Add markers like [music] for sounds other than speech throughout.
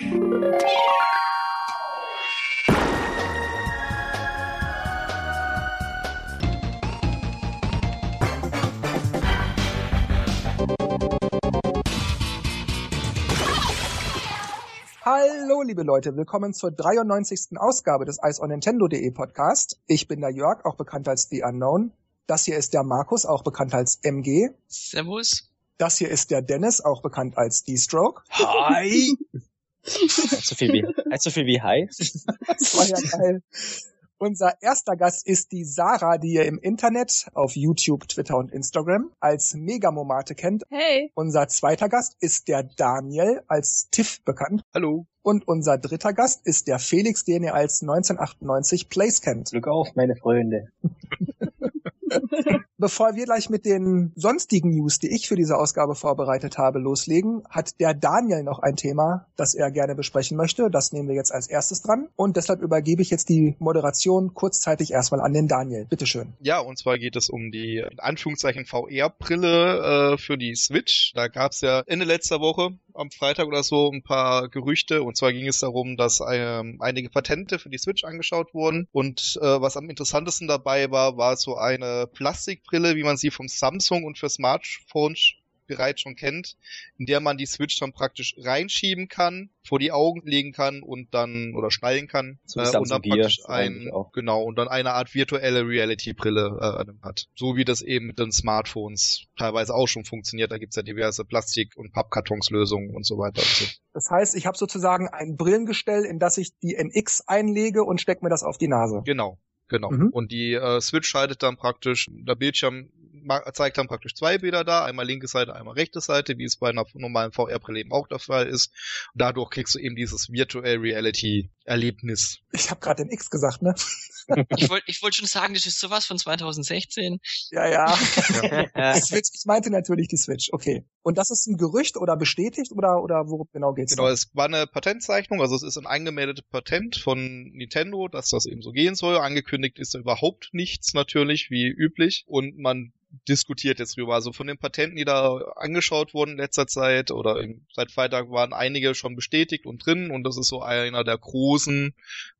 Hallo, liebe Leute, willkommen zur 93. Ausgabe des Ice on Nintendo.de Podcast. Ich bin der Jörg, auch bekannt als The Unknown. Das hier ist der Markus, auch bekannt als MG. Servus. Das hier ist der Dennis, auch bekannt als D-Stroke. Hi! [laughs] so viel wie, so viel wie Hi. das war ja geil. Unser erster Gast ist die Sarah, die ihr im Internet auf YouTube, Twitter und Instagram als Megamomate kennt. Hey. Unser zweiter Gast ist der Daniel, als Tiff bekannt. Hallo. Und unser dritter Gast ist der Felix, den ihr als 1998 Place kennt. Glück auf, meine Freunde. Bevor wir gleich mit den sonstigen News, die ich für diese Ausgabe vorbereitet habe, loslegen, hat der Daniel noch ein Thema, das er gerne besprechen möchte. Das nehmen wir jetzt als erstes dran. Und deshalb übergebe ich jetzt die Moderation kurzzeitig erstmal an den Daniel. Bitteschön. Ja, und zwar geht es um die in Anführungszeichen VR-Brille äh, für die Switch. Da gab es ja Ende letzter Woche am Freitag oder so ein paar Gerüchte. Und zwar ging es darum, dass ähm, einige Patente für die Switch angeschaut wurden. Und äh, was am interessantesten dabei war, war so eine Plastikbrille, wie man sie vom Samsung und für Smartphones bereits schon kennt, in der man die Switch dann praktisch reinschieben kann, vor die Augen legen kann und dann oder schnallen kann So äh, wie und dann praktisch ein genau und dann eine Art virtuelle Reality Brille äh, hat, so wie das eben mit den Smartphones teilweise auch schon funktioniert. Da gibt's ja diverse Plastik- und Pappkartonslösungen und so weiter. Und so. Das heißt, ich habe sozusagen ein Brillengestell, in das ich die NX einlege und stecke mir das auf die Nase. Genau, genau. Mhm. Und die äh, Switch schaltet dann praktisch, der Bildschirm zeigt dann praktisch zwei Bilder da, einmal linke Seite, einmal rechte Seite, wie es bei einer normalen VR-Brille eben auch der Fall ist. Und dadurch kriegst du eben dieses Virtual Reality-Erlebnis. Ich habe gerade den X gesagt, ne? [laughs] [laughs] Ich wollte ich wollt schon sagen, das ist sowas von 2016. Ja, ja. Die Switch, ich meinte natürlich die Switch. Okay. Und das ist ein Gerücht oder bestätigt oder oder worum genau geht's? Genau, da? es war eine Patentzeichnung, also es ist ein angemeldetes Patent von Nintendo, dass das eben so gehen soll. Angekündigt ist da überhaupt nichts natürlich, wie üblich. Und man diskutiert jetzt drüber. Also von den Patenten, die da angeschaut wurden in letzter Zeit oder seit Freitag waren einige schon bestätigt und drin und das ist so einer der großen,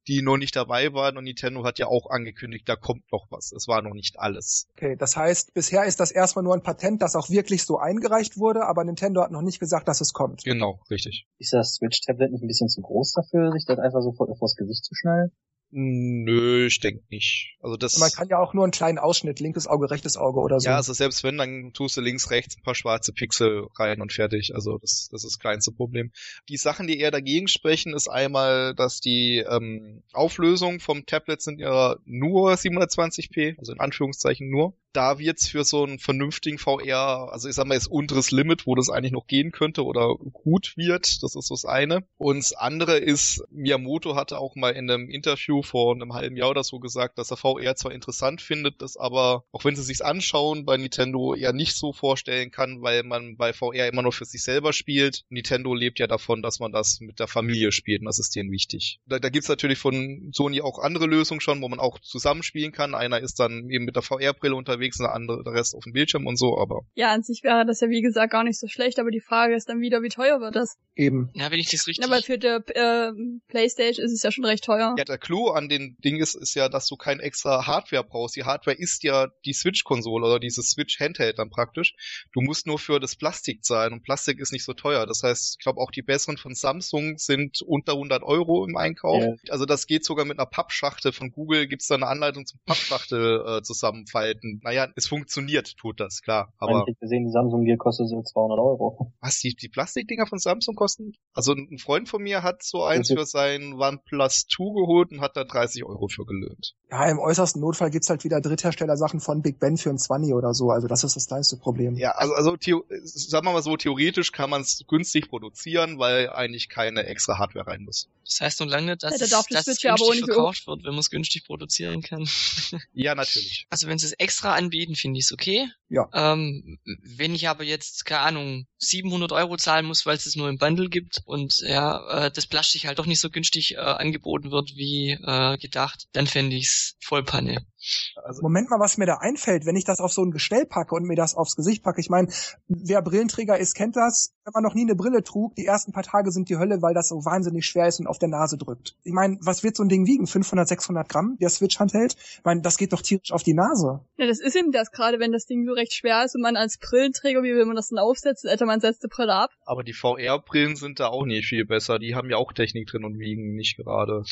die noch nicht dabei waren und Nintendo hat ja auch angekündigt, da kommt noch was. Es war noch nicht alles. Okay, das heißt, bisher ist das erstmal nur ein Patent, das auch wirklich so eingereicht wurde, aber Nintendo hat noch nicht gesagt, dass es kommt. Genau, richtig. Ist das Switch-Tablet nicht ein bisschen zu groß dafür, sich das einfach so vor, vors Gesicht zu schnallen? Nö, ich denke nicht. Also das Man kann ja auch nur einen kleinen Ausschnitt, linkes Auge, rechtes Auge oder so. Ja, also selbst wenn, dann tust du links, rechts ein paar schwarze Pixel rein und fertig. Also das, das ist das kleinste Problem. Die Sachen, die eher dagegen sprechen, ist einmal, dass die ähm, Auflösung vom Tablet sind ja nur 720p, also in Anführungszeichen nur. Da wird's für so einen vernünftigen VR, also ich sag mal, ist unteres Limit, wo das eigentlich noch gehen könnte oder gut wird. Das ist das eine. Und das andere ist, Miyamoto hatte auch mal in einem Interview vor einem halben Jahr oder so gesagt, dass er VR zwar interessant findet, das aber, auch wenn sie sich's anschauen, bei Nintendo eher nicht so vorstellen kann, weil man bei VR immer nur für sich selber spielt. Nintendo lebt ja davon, dass man das mit der Familie spielt und das ist denen wichtig. Da, da gibt's natürlich von Sony auch andere Lösungen schon, wo man auch zusammenspielen kann. Einer ist dann eben mit der VR-Brille unterwegs, der andere der Rest auf dem Bildschirm und so, aber Ja, an sich wäre das ja wie gesagt gar nicht so schlecht, aber die Frage ist dann wieder, wie teuer wird das? Eben. Ja, wenn ich das richtig. Aber für die äh, Playstation ist es ja schon recht teuer. Ja, der Clou an den Ding ist, ist ja, dass du kein extra Hardware brauchst. Die Hardware ist ja die Switch-Konsole oder dieses Switch-Handheld dann praktisch. Du musst nur für das Plastik zahlen und Plastik ist nicht so teuer. Das heißt, ich glaube auch die besseren von Samsung sind unter 100 Euro im Einkauf. Ja. Also das geht sogar mit einer Pappschachtel. Von Google gibt's da eine Anleitung zum Pappschachtel äh, zusammenfalten. Naja, es funktioniert, tut das, klar. Aber ich gesehen, die Samsung Gear kostet so 200 Euro. [laughs] was, die, die Plastikdinger von Samsung kosten? Also ein Freund von mir hat so eins für sein OnePlus 2 geholt und hat da 30 Euro für gelöhnt. Ja, im äußersten Notfall gibt's halt wieder Dritthersteller-Sachen von Big Ben für ein 20 oder so. Also das ist das kleinste Problem. Ja, also, also sagen wir mal so, theoretisch kann man es günstig produzieren, weil eigentlich keine extra Hardware rein muss. Das heißt noch lange nicht, dass, Ja, da es, darf die dass es Switch ja aber auch günstig verkauft wird, wenn man es günstig produzieren kann. Ja, natürlich. [laughs] Also wenn sie es extra anbieten, finde ich es okay. Ja. Ähm, wenn ich aber jetzt, keine Ahnung, 700 Euro zahlen muss, weil es es nur im Bundle gibt und ja, äh, das Plastik halt doch nicht so günstig äh, angeboten wird wie äh, gedacht, dann fände ich's voll Panne. Also, Moment mal, was mir da einfällt, wenn ich das auf so ein Gestell packe und mir das aufs Gesicht packe. Ich meine, wer Brillenträger ist, kennt das. Wenn man noch nie eine Brille trug, die ersten paar Tage sind die Hölle, weil das so wahnsinnig schwer ist und auf der Nase drückt. Ich meine, was wird so ein Ding wiegen? 500, 600 Gramm, der Switch-Handheld? Ich meine, das geht doch tierisch auf die Nase. Ja, das ist eben das, gerade wenn das Ding so recht schwer ist und man als Brillenträger, wie will man das denn aufsetzen? Alter, man setzt die Brille ab. aber die VR-Brillen sind da auch nicht viel besser. Die haben ja auch Technik drin und wiegen nicht gerade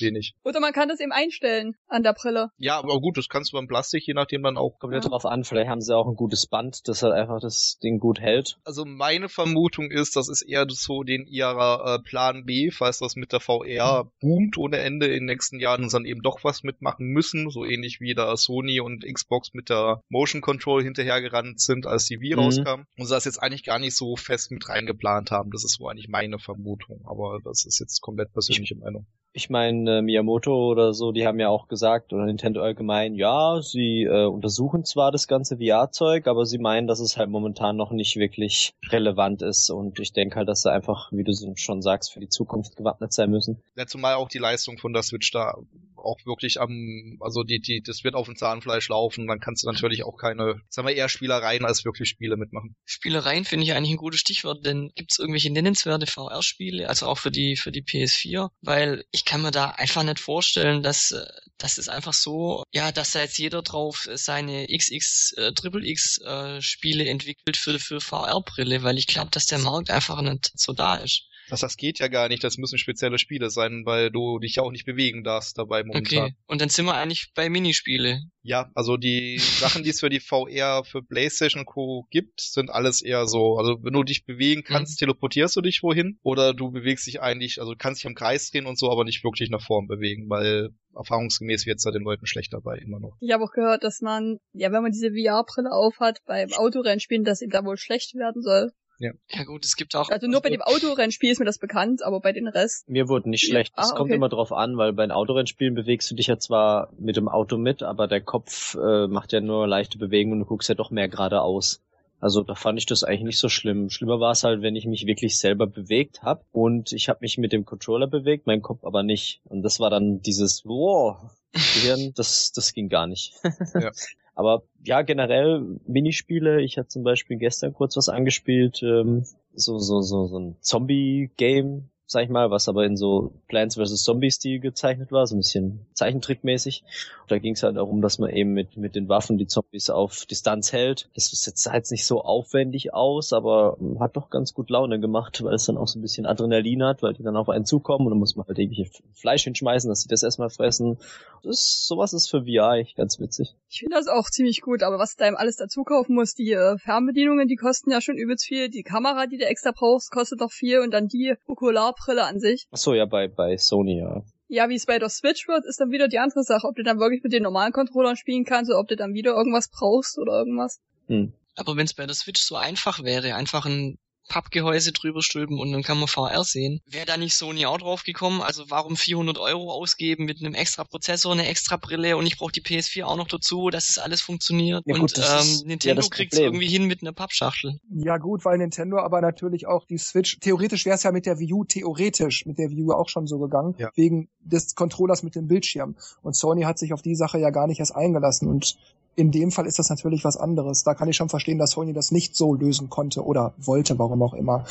wenig. Oder man kann das eben einstellen an der Brille. Ja, aber gut, das kannst du beim Plastik je nachdem dann auch Kommt ja drauf an, vielleicht haben sie auch ein gutes Band, das halt einfach das Ding gut hält. Also meine Vermutung ist, das ist eher so den ihrer äh, Plan B, falls das mit der VR boomt ohne Ende in den nächsten Jahren und dann eben doch was mitmachen müssen, so ähnlich wie da Sony und Xbox mit der Motion Control hinterhergerannt sind, als die Wii Mhm. rauskam. Und sie das jetzt eigentlich gar nicht so fest mit reingeplant haben. Das ist so eigentlich meine Vermutung. Aber das ist jetzt komplett persönliche Meinung. Ich meine, äh, Miyamoto oder so, die haben ja auch gesagt, oder Nintendo allgemein, ja, sie äh, untersuchen zwar das ganze VR-Zeug, aber sie meinen, dass es halt momentan noch nicht wirklich relevant ist. Und ich denke halt, dass sie einfach, wie du schon sagst, für die Zukunft gewappnet sein müssen. Ja, zumal auch die Leistung von der Switch da auch wirklich am, also die, die, das wird auf dem Zahnfleisch laufen, dann kannst du natürlich auch keine, sagen wir eher Spielereien als wirklich Spiele mitmachen. Spielereien finde ich eigentlich ein gutes Stichwort, denn gibt's irgendwelche nennenswerte VR-Spiele, also auch für die für die PS4, weil ich kann mir da einfach nicht vorstellen, dass äh, das ist einfach so, ja, dass da jetzt jeder drauf seine XX äh, X äh, Spiele entwickelt für für VR-Brille, weil ich glaube, dass der Markt einfach nicht so da ist. Das, das geht ja gar nicht, das müssen spezielle Spiele sein, weil du dich ja auch nicht bewegen darfst dabei momentan. Okay, und dann sind wir eigentlich bei Minispiele. Ja, also die [laughs] Sachen, die es für die VR, für Playstation und Co. gibt, sind alles eher so, also wenn du dich bewegen kannst, teleportierst du dich wohin oder du bewegst dich eigentlich, also du kannst dich im Kreis drehen und so, aber nicht wirklich nach vorn bewegen, weil erfahrungsgemäß wird's da den Leuten schlecht dabei, immer noch. Ich habe auch gehört, dass man, ja, wenn man diese VR-Brille aufhat, beim Autorennspielen, dass ihm da wohl schlecht werden soll. Ja gut, es gibt auch Also nur bei dem Autorennspiel ist mir das bekannt, aber bei den Rest. Mir wurde nicht schlecht. Es Ah, kommt okay. immer drauf an, weil bei den Autorennspielen bewegst du dich ja zwar mit dem Auto mit, aber der Kopf äh, macht ja nur leichte Bewegungen und du guckst ja doch mehr geradeaus. Also da fand ich das eigentlich nicht so schlimm. Schlimmer war es halt, wenn ich mich wirklich selber bewegt habe und ich habe mich mit dem Controller bewegt, mein Kopf aber nicht. Und das war dann dieses, wow, Gehirn, das, das ging gar nicht. [laughs] Ja. Aber ja, generell Minispiele. Ich hatte zum Beispiel gestern kurz was angespielt, ähm, so, so, so, so ein Zombie-Game, sag ich mal, was aber in so Plants vs. Zombie-Stil gezeichnet war, so ein bisschen Zeichentrickmäßig. Und da ging es halt darum, dass man eben mit, mit den Waffen die Zombies auf Distanz hält. Das sah jetzt nicht so aufwendig aus, aber ähm, hat doch ganz gut Laune gemacht, weil es dann auch so ein bisschen Adrenalin hat, weil die dann auf einen zukommen und dann muss man halt irgendwie Fleisch hinschmeißen, dass sie das erstmal fressen. Das ist, sowas ist für VR eigentlich ganz witzig. Ich finde das auch ziemlich gut, aber was da eben alles dazu kaufen musst, die äh, Fernbedienungen, die kosten ja schon übelst viel. Die Kamera, die du extra brauchst, kostet doch viel und dann die Okularbrille an sich. Ach so, ja, bei, bei Sony, ja. Ja, wie es bei der Switch wird, ist dann wieder die andere Sache, ob du dann wirklich mit den normalen Controllern spielen kannst oder ob du dann wieder irgendwas brauchst oder irgendwas. Hm. Aber wenn es bei der Switch so einfach wäre, einfach ein Pappgehäuse drüber stülpen und dann kann man VR sehen. Wäre da nicht Sony auch drauf gekommen? Also warum 400 Euro ausgeben mit einem extra Prozessor, eine extra Brille und ich brauche die PS4 auch noch dazu, dass es alles funktioniert. Ja, und gut, ist ähm, ja Nintendo das kriegt's Problem. irgendwie hin mit einer Pappschachtel. Ja gut, weil Nintendo aber natürlich auch die Switch, theoretisch wäre es ja mit der Wii U, theoretisch mit der Wii U auch schon so gegangen, Ja. wegen des Controllers mit dem Bildschirm. Und Sony hat sich auf die Sache ja gar nicht erst eingelassen und in dem Fall ist das natürlich was anderes. Da kann ich schon verstehen, dass Sony das nicht so lösen konnte oder wollte, warum auch immer.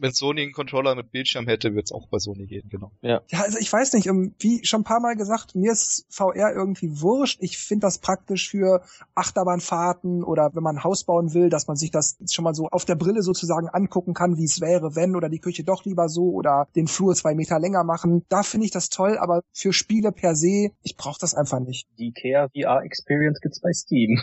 Wenn Sony einen Controller mit Bildschirm hätte, wird's auch bei Sony gehen, genau. Ja, also ich weiß nicht, ähm, wie schon ein paar Mal gesagt, mir ist VR irgendwie wurscht. Ich finde das praktisch für Achterbahnfahrten oder wenn man ein Haus bauen will, dass man sich das schon mal so auf der Brille sozusagen angucken kann, wie es wäre, wenn oder die Küche doch lieber so oder den Flur zwei Meter länger machen. Da finde ich das toll, aber für Spiele per se, ich brauche das einfach nicht. Die Ikea VR Experience gibt's bei Steam.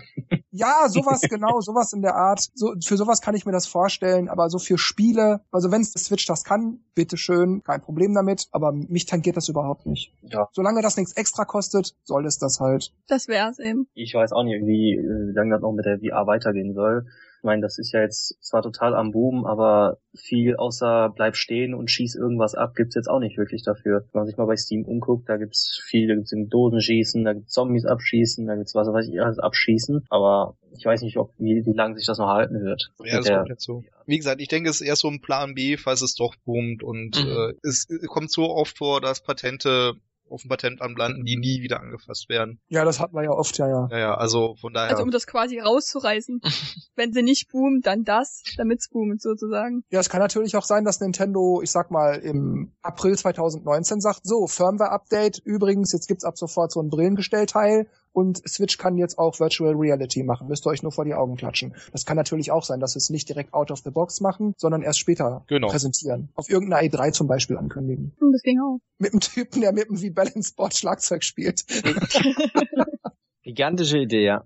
Ja, sowas genau, sowas in der Art. So, für sowas kann ich mir das vorstellen, aber so für Spiele, also wenn Switch das kann, bitteschön, kein Problem damit, aber mich tangiert das überhaupt nicht. Ja. Solange das nichts extra kostet, soll es das halt. Das wär's eben. Ich weiß auch nicht, wie, äh, wie lange das noch mit der VR weitergehen soll. Ich meine, das ist ja jetzt zwar total am Boom, aber viel außer bleib stehen und schieß irgendwas ab gibt's jetzt auch nicht wirklich dafür. Wenn man sich mal bei Steam umguckt, da gibt's viel, da gibt's Dosen schießen, da gibt's Zombies abschießen, da gibt's was weiß ich alles abschießen, aber ich weiß nicht, ob wie, wie lange sich das noch halten wird. Ja, das ist komplett so. Wie gesagt, ich denke, es ist eher so ein Plan B, falls es doch boomt und mhm. äh, es kommt so oft vor, dass Patente auf dem Patentamt landen, die nie wieder angefasst werden. Ja, das hatten wir ja oft, ja, ja. Ja, ja, also von daher. Also um das quasi rauszureißen. [laughs] Wenn sie nicht boomt, dann das, damit's boomt sozusagen. Ja, es kann natürlich auch sein, dass Nintendo, ich sag mal, im April 2019 sagt, so, Firmware-Update, übrigens, jetzt gibt's ab sofort so ein Brillengestellteil und Switch kann jetzt auch Virtual Reality machen. Müsst ihr euch nur vor die Augen klatschen. Das kann natürlich auch sein, dass sie es nicht direkt out of the box machen, sondern erst später genau. präsentieren. Auf irgendeiner E3 zum Beispiel ankündigen. Hm, das ging auch. Mit einem Typen, der mit einem wie Balance Board Schlagzeug spielt. [laughs] Gigantische Idee, ja.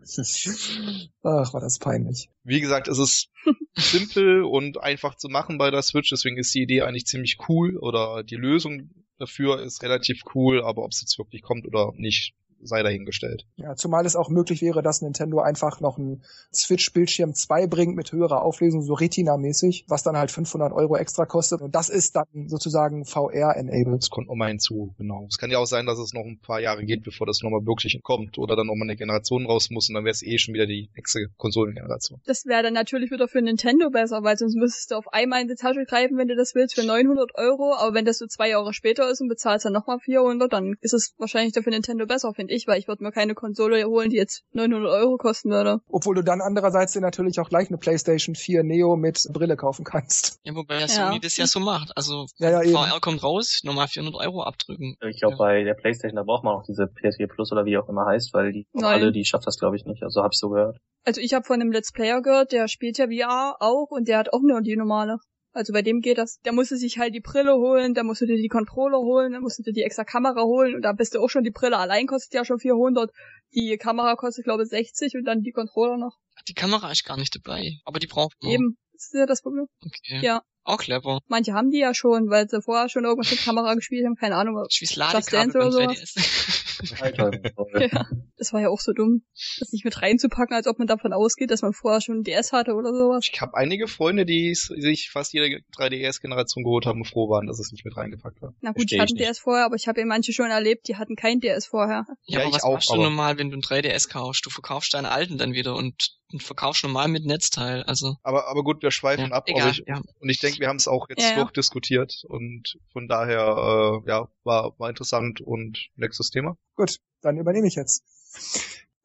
Ach, war das peinlich. Wie gesagt, es ist simpel und einfach zu machen bei der Switch, deswegen ist die Idee eigentlich ziemlich cool oder die Lösung dafür ist relativ cool, aber ob es jetzt wirklich kommt oder nicht, sei dahingestellt. Ja, zumal es auch möglich wäre, dass Nintendo einfach noch ein Switch-Bildschirm 2 bringt mit höherer Auflösung, so Retina-mäßig, was dann halt 500 Euro extra kostet. Und das ist dann sozusagen VR-enabled. Das kommt nochmal hinzu, genau. Es kann ja auch sein, dass es noch ein paar Jahre geht, bevor das nochmal wirklich kommt oder dann nochmal eine Generation raus muss und dann wäre es eh schon wieder die nächste Konsolengeneration. Das wäre dann natürlich wieder für Nintendo besser, weil sonst müsstest du auf einmal in die Tasche greifen, wenn du das willst, für 900 Euro. Aber wenn das so zwei Jahre später ist und bezahlst dann nochmal 400, dann ist es wahrscheinlich dann für Nintendo besser, finde ich, weil ich würde mir keine Konsole holen, die jetzt 900 Euro kosten würde. Obwohl du dann andererseits dir natürlich auch gleich eine PlayStation 4 Neo mit Brille kaufen kannst. Ja, wobei ja Sony das ja so macht. Also ja, ja, VR kommt raus, nochmal 400 Euro abdrücken. Ich glaube, ja. bei der PlayStation, da braucht man auch diese PS4 Plus oder wie auch immer heißt, weil die alle, die schafft das glaube ich nicht. Also habe ich so gehört. Also ich habe von einem Let's Player gehört, der spielt ja VR auch und der hat auch nur die normale. Also bei dem geht das. Der musste sich halt die Brille holen, da musste dir die Controller holen, dann musste dir die extra Kamera holen und da bist du auch schon die Brille allein kostet ja schon 400. Die Kamera kostet glaube ich 60 und dann die Controller noch. Die Kamera ist gar nicht dabei, aber die braucht man. Eben, das ist ja das Problem. Okay. Ja. Auch clever. Manche haben die ja schon, weil sie vorher schon irgendwas mit Kamera gespielt haben, keine Ahnung. Just Ladekabel oder sowas. [laughs] ja, das war ja auch so dumm, das nicht mit reinzupacken, als ob man davon ausgeht, dass man vorher schon ein DS hatte oder sowas. Ich habe einige Freunde, die sich fast jede 3DS-Generation geholt haben und froh waren, dass es nicht mit reingepackt war. Na gut, ich hatte ein DS vorher, aber ich habe ja manche schon erlebt, die hatten kein DS vorher. Ja, ja aber was auch, machst du normal, wenn du ein 3DS kaufst? Du verkaufst deine alten dann wieder und, und verkaufst normal mit Netzteil, also. Aber, aber gut, wir schweifen ja, ab. Egal, ich, ja. Und ich denke, wir haben es auch jetzt Ja, ja. durchdiskutiert und von daher, äh, ja, war, war interessant und nächstes Thema. Gut, dann übernehme ich jetzt.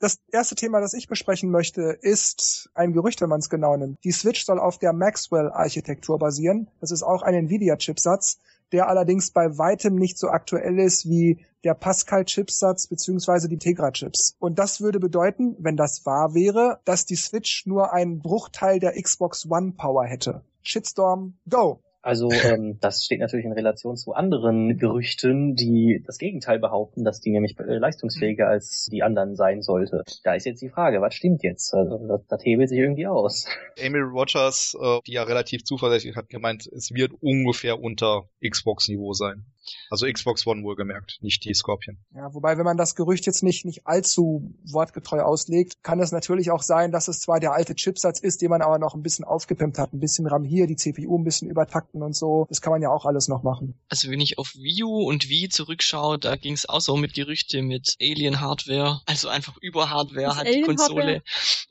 Das erste Thema, das ich besprechen möchte, ist ein Gerücht, wenn man es genau nimmt. Die Switch soll auf der Maxwell-Architektur basieren. Das ist auch ein Nvidia-Chipsatz, der allerdings bei weitem nicht so aktuell ist wie der Pascal-Chipsatz beziehungsweise die Tegra-Chips. Und das würde bedeuten, wenn das wahr wäre, dass die Switch nur einen Bruchteil der Xbox One Power hätte. Shitstorm, go! Also ähm, das steht natürlich in Relation zu anderen Gerüchten, die das Gegenteil behaupten, dass die nämlich äh, leistungsfähiger als die anderen sein sollte. Da ist jetzt die Frage, was stimmt jetzt? Also das, das hebelt sich irgendwie aus. Amy Rogers, äh, die ja relativ zuversichtlich hat gemeint, es wird ungefähr unter Xbox-Niveau sein. Also Xbox One wohlgemerkt, nicht die Scorpion. Ja, wobei, wenn man das Gerücht jetzt nicht, nicht allzu wortgetreu auslegt, kann es natürlich auch sein, dass es zwar der alte Chipsatz ist, den man aber noch ein bisschen aufgepimpt hat. Ein bisschen RAM hier, die CPU ein bisschen übertakten und so. Das kann man ja auch alles noch machen. Also wenn ich auf Wii U und Wii zurückschaue, da ging es auch so mit Gerüchte mit Alien-Hardware, also einfach über Hardware hat die Konsole.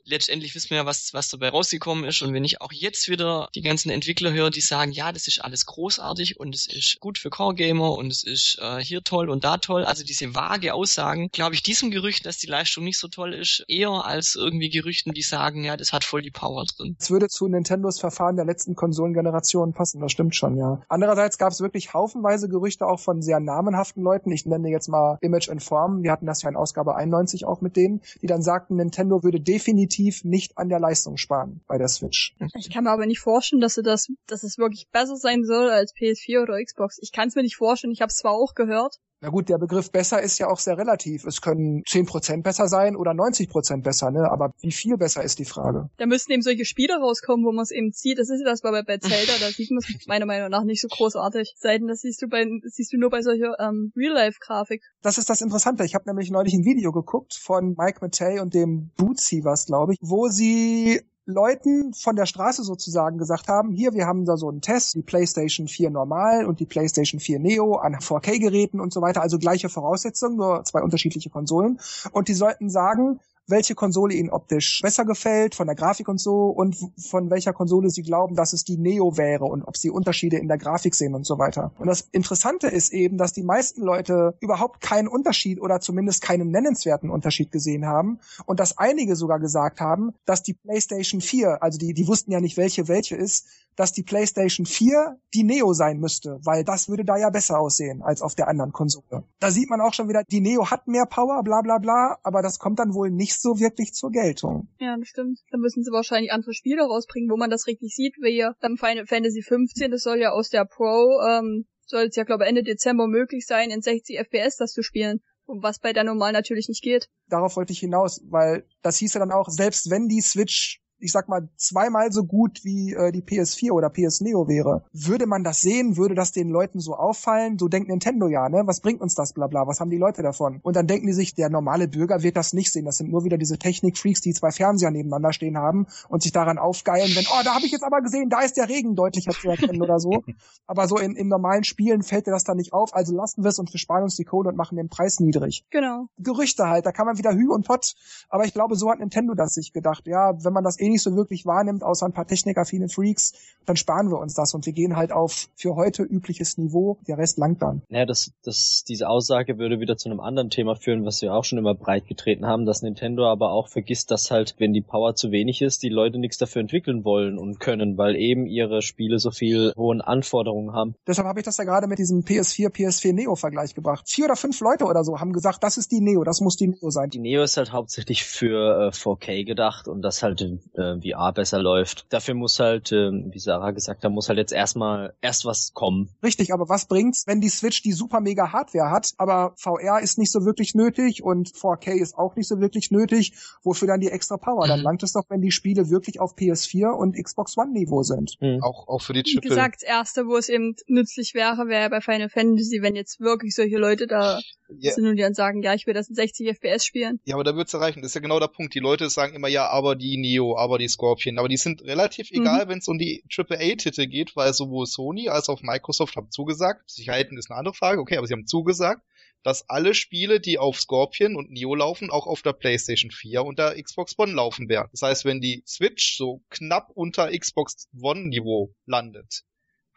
Letztendlich wissen wir ja, was, was dabei rausgekommen ist. Und wenn ich auch jetzt wieder die ganzen Entwickler höre, die sagen, ja, das ist alles großartig und es ist gut für Core-Gamer und es ist äh, hier toll und da toll, also diese vage Aussagen, glaube ich diesem Gerücht, dass die Leistung nicht so toll ist, eher als irgendwie Gerüchten, die sagen, ja, das hat voll die Power drin. Es würde zu Nintendos Verfahren der letzten Konsolengeneration passen, das stimmt schon, ja. Andererseits gab es wirklich haufenweise Gerüchte auch von sehr namenhaften Leuten. Ich nenne jetzt mal Image Inform. Wir hatten das ja in Ausgabe 91 auch mit denen, die dann sagten, Nintendo würde definitiv nicht an der Leistung sparen bei der Switch. Ich kann mir aber nicht vorstellen, dass sie das, dass es wirklich besser sein soll als PS4 oder Xbox. Ich kann es mir nicht vorstellen. Ich habe es zwar auch gehört. Na gut, der Begriff besser ist ja auch sehr relativ. Es können 10% besser sein oder 90% besser, ne? Aber wie viel besser ist die Frage? Da müssten eben solche Spiele rauskommen, wo man es eben sieht. Das ist ja das bei, bei Zelda, da sieht man es [laughs] meiner Meinung nach nicht so großartig. Seiten, das siehst du bei, das siehst du nur bei solcher ähm, Real-Life-Grafik. Das ist das Interessante. Ich habe nämlich neulich ein Video geguckt von Mike Matei und dem Bootsy was, glaube ich, wo sie Leuten von der Straße sozusagen gesagt haben, hier, wir haben da so einen Test, die PlayStation 4 normal und die PlayStation 4 Neo an 4K-Geräten und so weiter, also gleiche Voraussetzungen, nur zwei unterschiedliche Konsolen. Und die sollten sagen, welche Konsole ihnen optisch besser gefällt, von der Grafik und so, und von welcher Konsole sie glauben, dass es die Neo wäre und ob sie Unterschiede in der Grafik sehen und so weiter. Und das Interessante ist eben, dass die meisten Leute überhaupt keinen Unterschied oder zumindest keinen nennenswerten Unterschied gesehen haben und dass einige sogar gesagt haben, dass die PlayStation 4, also die, die wussten ja nicht, welche welche ist, dass die PlayStation 4 die Neo sein müsste, weil das würde da ja besser aussehen als auf der anderen Konsole. Da sieht man auch schon wieder, die Neo hat mehr Power, bla bla bla, aber das kommt dann wohl nicht so wirklich zur Geltung. Ja, das stimmt. Dann müssen sie wahrscheinlich andere Spiele rausbringen, wo man das richtig sieht, wie hier dann Final Fantasy 15, das soll ja aus der Pro, ähm, soll es ja glaube Ende Dezember möglich sein, in 60 FPS das zu spielen. Was bei der normal natürlich nicht geht. Darauf wollte ich hinaus, weil das hieß ja dann auch, selbst wenn die Switch ich sag mal, zweimal so gut wie äh, die PS4 oder PS Neo wäre. Würde man das sehen, würde das den Leuten so auffallen? So denkt Nintendo ja, ne? Was bringt uns das, bla bla? Was haben die Leute davon? Und dann denken die sich, der normale Bürger wird das nicht sehen. Das sind nur wieder diese Technikfreaks, die zwei Fernseher nebeneinander stehen haben und sich daran aufgeilen, wenn, oh, da habe ich jetzt aber gesehen, da ist der Regen deutlicher zu erkennen oder so. [laughs] Aber so in, in normalen Spielen fällt dir das dann nicht auf, also lassen wir es und wir sparen uns die Kohle und machen den Preis niedrig. Genau. Gerüchte halt, da kann man wieder Hü und Pott. Aber ich glaube, so hat Nintendo das sich gedacht. Ja, wenn man das eh nicht so wirklich wahrnimmt, außer ein paar technikaffine Freaks, dann sparen wir uns das und wir gehen halt auf für heute übliches Niveau. Der Rest langt dann. Naja, das, das, diese Aussage würde wieder zu einem anderen Thema führen, was wir auch schon immer breit getreten haben, dass Nintendo aber auch vergisst, dass halt, wenn die Power zu wenig ist, die Leute nichts dafür entwickeln wollen und können, weil eben ihre Spiele so viel hohen Anforderungen haben. Deshalb habe ich das ja gerade mit diesem PS4, PS4 Neo-Vergleich gebracht. Vier oder fünf Leute oder so haben gesagt, das ist die Neo, das muss die Neo sein. Die Neo ist halt hauptsächlich für äh, 4K gedacht und das halt äh, VR besser läuft. Dafür muss halt, äh, wie Sarah gesagt hat, muss halt jetzt erstmal erst was kommen. Richtig, aber was bringt's, wenn die Switch die super mega Hardware hat, aber VR ist nicht so wirklich nötig und 4K ist auch nicht so wirklich nötig, wofür dann die extra Power? Dann Mhm. langt es doch, wenn die Spiele wirklich auf PS4 und Xbox One Niveau sind. Hm. Auch, auch für die Wie Triple. gesagt, das erste, wo es eben nützlich wäre, wäre bei Final Fantasy, wenn jetzt wirklich solche Leute da Ja. sind und die dann sagen, ja, ich will das in 60 FPS spielen. Ja, aber da wird's erreichen. Das ist ja genau der Punkt. Die Leute sagen immer, ja, aber die Neo, aber die Scorpion. Aber die sind relativ Mhm. egal, wenn es um die AAA-Titel geht, weil sowohl Sony als auch Microsoft haben zugesagt. Sicherheiten ist eine andere Frage, okay, aber sie haben zugesagt, dass alle Spiele, die auf Scorpion und Neo laufen, auch auf der PlayStation 4 und der Xbox One laufen werden. Das heißt, wenn die Switch so knapp unter Xbox One-Niveau landet,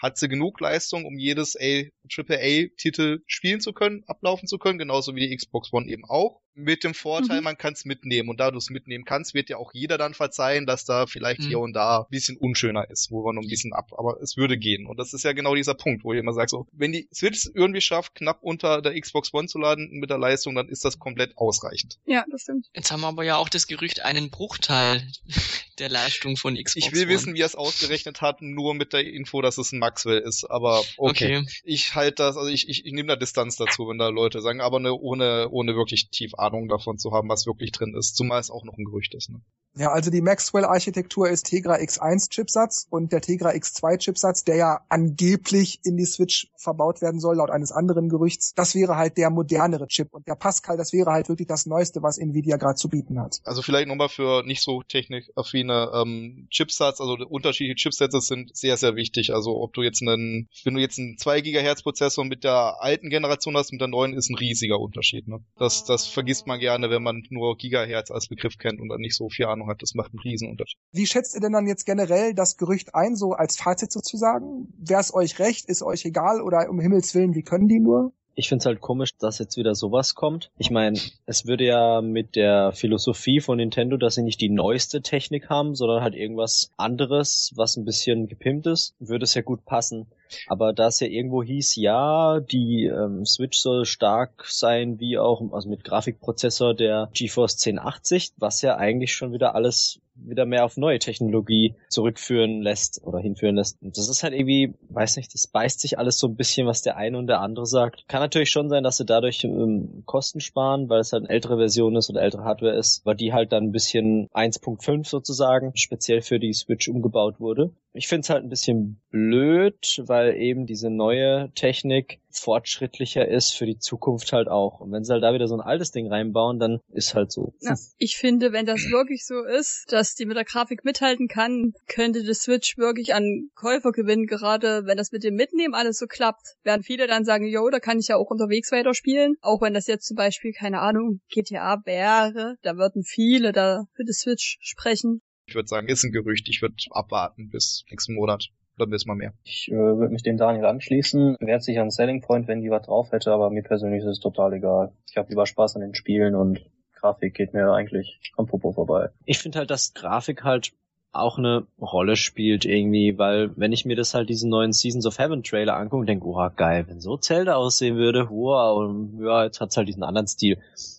hat sie genug Leistung, um jedes AAA-Titel spielen zu können, ablaufen zu können, genauso wie die Xbox One eben auch. Mit dem Vorteil, Mhm. man kann es mitnehmen. Und da du es mitnehmen kannst, wird ja auch jeder dann verzeihen, dass da vielleicht Mhm. hier und da ein bisschen unschöner ist, wo man noch ein bisschen ab. Aber es würde gehen. Und das ist ja genau dieser Punkt, wo ich immer sage, so, wenn die Switch irgendwie schafft, knapp unter der Xbox One zu laden mit der Leistung, dann ist das komplett ausreichend. Ja, das stimmt. Jetzt haben wir aber ja auch das Gerücht, einen Bruchteil [laughs] der Leistung von Xbox Ich will One. wissen, wie er es ausgerechnet hat, nur mit der Info, dass es ein Maxwell ist. Aber okay. Okay. Ich halte das, also ich, ich, ich nehme da Distanz dazu, wenn da Leute sagen, aber ne, ohne, ohne wirklich tief Ahnung davon zu haben, was wirklich drin ist. Zumal es auch noch ein Gerücht ist. Ne? Ja, also die Maxwell-Architektur ist Tegra X1-Chipsatz und der Tegra X2-Chipsatz, der ja angeblich in die Switch verbaut werden soll, laut eines anderen Gerüchts, das wäre halt der modernere Chip. Und der Pascal, das wäre halt wirklich das Neueste, was Nvidia gerade zu bieten hat. Also vielleicht nochmal für nicht so technikaffine ähm, Chipsatz, also unterschiedliche Chipsätze sind sehr, sehr wichtig. Also ob du jetzt einen, wenn du jetzt einen 2 Gigahertz Prozessor mit der alten Generation hast, mit der neuen, ist ein riesiger Unterschied. Ne? Das, das vergisst man gerne, wenn man nur Gigahertz als Begriff kennt und dann nicht so viel Ahnung hat. Das macht einen riesen Unterschied. Wie schätzt ihr denn dann jetzt generell das Gerücht ein, so als Fazit sozusagen? Wäre es euch recht? Ist euch egal? Oder um Himmels Willen, wie können die nur? Ich find's halt komisch, dass jetzt wieder sowas kommt. Ich meine, es würde ja mit der Philosophie von Nintendo, dass sie nicht die neueste Technik haben, sondern halt irgendwas anderes, was ein bisschen gepimpt ist, würde es ja gut passen. Aber da es ja irgendwo hieß, ja, die ähm, Switch soll stark sein, wie auch, also mit Grafikprozessor der GeForce 1080, was ja eigentlich schon wieder alles wieder mehr auf neue Technologie zurückführen lässt oder hinführen lässt. Und das ist halt irgendwie, weiß nicht, das beißt sich alles so ein bisschen, was der eine und der andere sagt. Kann natürlich schon sein, dass sie dadurch ähm, Kosten sparen, weil es halt eine ältere Version ist oder ältere Hardware ist, weil die halt dann ein bisschen 1.5 sozusagen speziell für die Switch umgebaut wurde. Ich finde es halt ein bisschen blöd, weil eben diese neue Technik fortschrittlicher ist, für die Zukunft halt auch. Und wenn sie halt da wieder so ein altes Ding reinbauen, dann ist halt so. Ja, ich finde, wenn das wirklich so ist, dass die mit der Grafik mithalten kann, könnte die Switch wirklich an Käufer gewinnen, gerade wenn das mit dem Mitnehmen alles so klappt. Werden viele dann sagen, yo, da kann ich ja auch unterwegs weiterspielen. Auch wenn das jetzt zum Beispiel, keine Ahnung, GTA wäre, da würden viele da für die Switch sprechen. Ich würde sagen, ist ein Gerücht. Ich würde abwarten bis nächsten Monat. Oder wissen wir mehr. Ich äh, würde mich dem Daniel anschließen. Wäre sicher ein Selling Point, wenn die was drauf hätte, aber mir persönlich ist es total egal. Ich habe lieber Spaß an den Spielen und Grafik geht mir eigentlich am Popo vorbei. Ich finde halt, dass Grafik halt auch eine Rolle spielt irgendwie, weil wenn ich mir das halt diesen neuen Seasons of Heaven Trailer angucke und denke, oh geil, wenn so Zelda aussehen würde, wow, und ja, jetzt hat's halt diesen anderen Stil.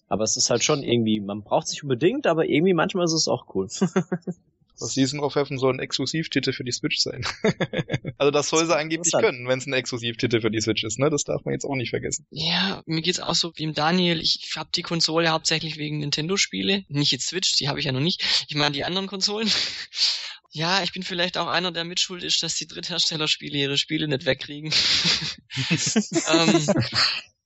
Aber es ist halt schon irgendwie, man braucht sich unbedingt, aber irgendwie manchmal ist es auch cool. [laughs] Season of Heaven soll ein Exklusivtitel für die Switch sein. [laughs] also das soll sie angeblich können, wenn es ein Exklusivtitel für die Switch ist, ne? Das darf man jetzt auch nicht vergessen. Ja, mir geht's auch so wie im Daniel. Ich habe die Konsole hauptsächlich wegen Nintendo-Spiele. Nicht jetzt Switch, die habe ich ja noch nicht. Ich meine die anderen Konsolen. [laughs] Ja, ich bin vielleicht auch einer, der mitschuld ist, dass die Drittherstellerspiele ihre Spiele nicht wegkriegen. [laughs] ähm,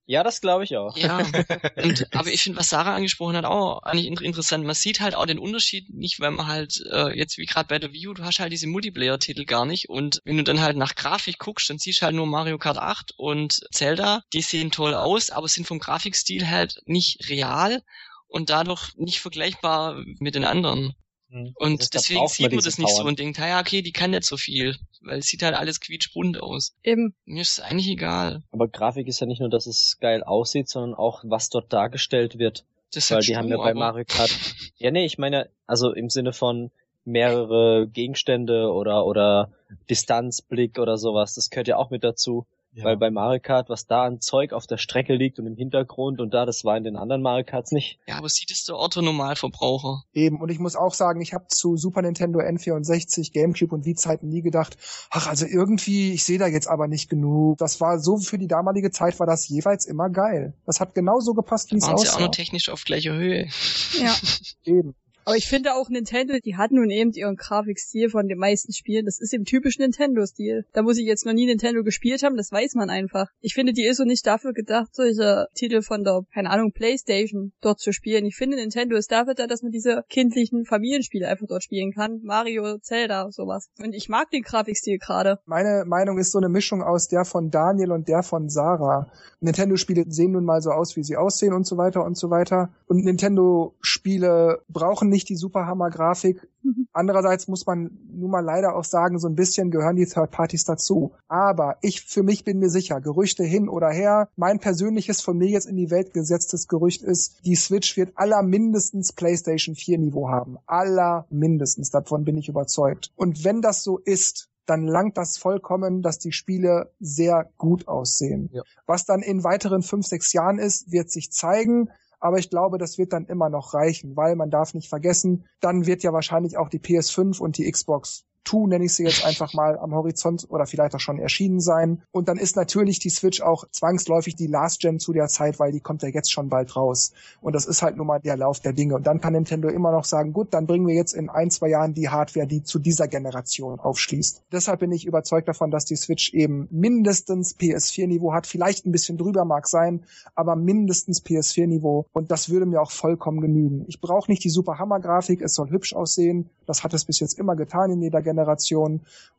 ja, das glaube ich auch. Ja, [laughs] und, aber ich finde, was Sarah angesprochen hat, auch eigentlich interessant. Man sieht halt auch den Unterschied nicht, weil man halt äh, jetzt wie gerade bei der View, du hast halt diese Multiplayer-Titel gar nicht und wenn du dann halt nach Grafik guckst, dann siehst du halt nur Mario Kart 8 und Zelda, die sehen toll aus, aber sind vom Grafikstil halt nicht real und dadurch nicht vergleichbar mit den anderen. Mhm. Und das deswegen sieht man das nicht Power. so und denkt, ja, okay, die kann nicht so viel, weil es sieht halt alles quietschbunt aus. Eben. Mir ist es eigentlich egal. Aber Grafik ist ja nicht nur, dass es geil aussieht, sondern auch, was dort dargestellt wird. Das weil die haben ja bei Mario Kart. [laughs] ja, nee, ich meine, also im Sinne von mehrere Gegenstände oder oder Distanzblick oder sowas, das gehört ja auch mit dazu. Ja. Weil bei Mario Kart, was da an Zeug auf der Strecke liegt und im Hintergrund und da, das war in den anderen Mario Karts nicht. Ja, aber sieht es der Otto Normalverbraucher. Eben, und ich muss auch sagen, ich habe zu Super Nintendo N64, Gamecube und Wii-Zeiten nie gedacht, ach, also irgendwie, ich sehe da jetzt aber nicht genug. Das war so, für die damalige Zeit war das jeweils immer geil. Das hat genauso gepasst, wie es aussah. Waren sie auch noch technisch auf gleicher Höhe. Ja. Eben. Aber ich finde auch Nintendo, die hat nun eben ihren Grafikstil von den meisten Spielen. Das ist im typischen Nintendo-Stil. Da muss ich jetzt noch nie Nintendo gespielt haben, das weiß man einfach. Ich finde, die ist so nicht dafür gedacht, solche Titel von der, keine Ahnung, Playstation dort zu spielen. Ich finde, Nintendo ist dafür da, dass man diese kindlichen Familienspiele einfach dort spielen kann. Mario, Zelda, sowas. Und ich mag den Grafikstil gerade. Meine Meinung ist so eine Mischung aus der von Daniel und der von Sarah. Nintendo-Spiele sehen nun mal so aus, wie sie aussehen und so weiter und so weiter. Und Nintendo-Spiele brauchen nicht nicht die Superhammer-Grafik. Mhm. Andererseits muss man nun mal leider auch sagen, so ein bisschen gehören die Third Parties dazu. Aber ich für mich bin mir sicher, Gerüchte hin oder her, mein persönliches von mir jetzt in die Welt gesetztes Gerücht ist, die Switch wird aller mindestens PlayStation 4 Niveau haben. Aller mindestens. Davon bin ich überzeugt. Und wenn das so ist, dann langt das vollkommen, dass die Spiele sehr gut aussehen. Ja. Was dann in weiteren fünf, sechs Jahren ist, wird sich zeigen. Aber ich glaube, das wird dann immer noch reichen, weil man darf nicht vergessen, dann wird ja wahrscheinlich auch die PS5 und die Xbox 2, nenne ich sie jetzt einfach mal, am Horizont oder vielleicht auch schon erschienen sein. Und dann ist natürlich die Switch auch zwangsläufig die Last Gen zu der Zeit, weil die kommt ja jetzt schon bald raus. Und das ist halt nun mal der Lauf der Dinge. Und dann kann Nintendo immer noch sagen, gut, dann bringen wir jetzt in ein, zwei Jahren die Hardware, die zu dieser Generation aufschließt. Deshalb bin ich überzeugt davon, dass die Switch eben mindestens PS4-Niveau hat. Vielleicht ein bisschen drüber mag sein, aber mindestens PS4-Niveau. Und das würde mir auch vollkommen genügen. Ich brauche nicht die super Hammer-Grafik, es soll hübsch aussehen. Das hat es bis jetzt immer getan in jeder Generation.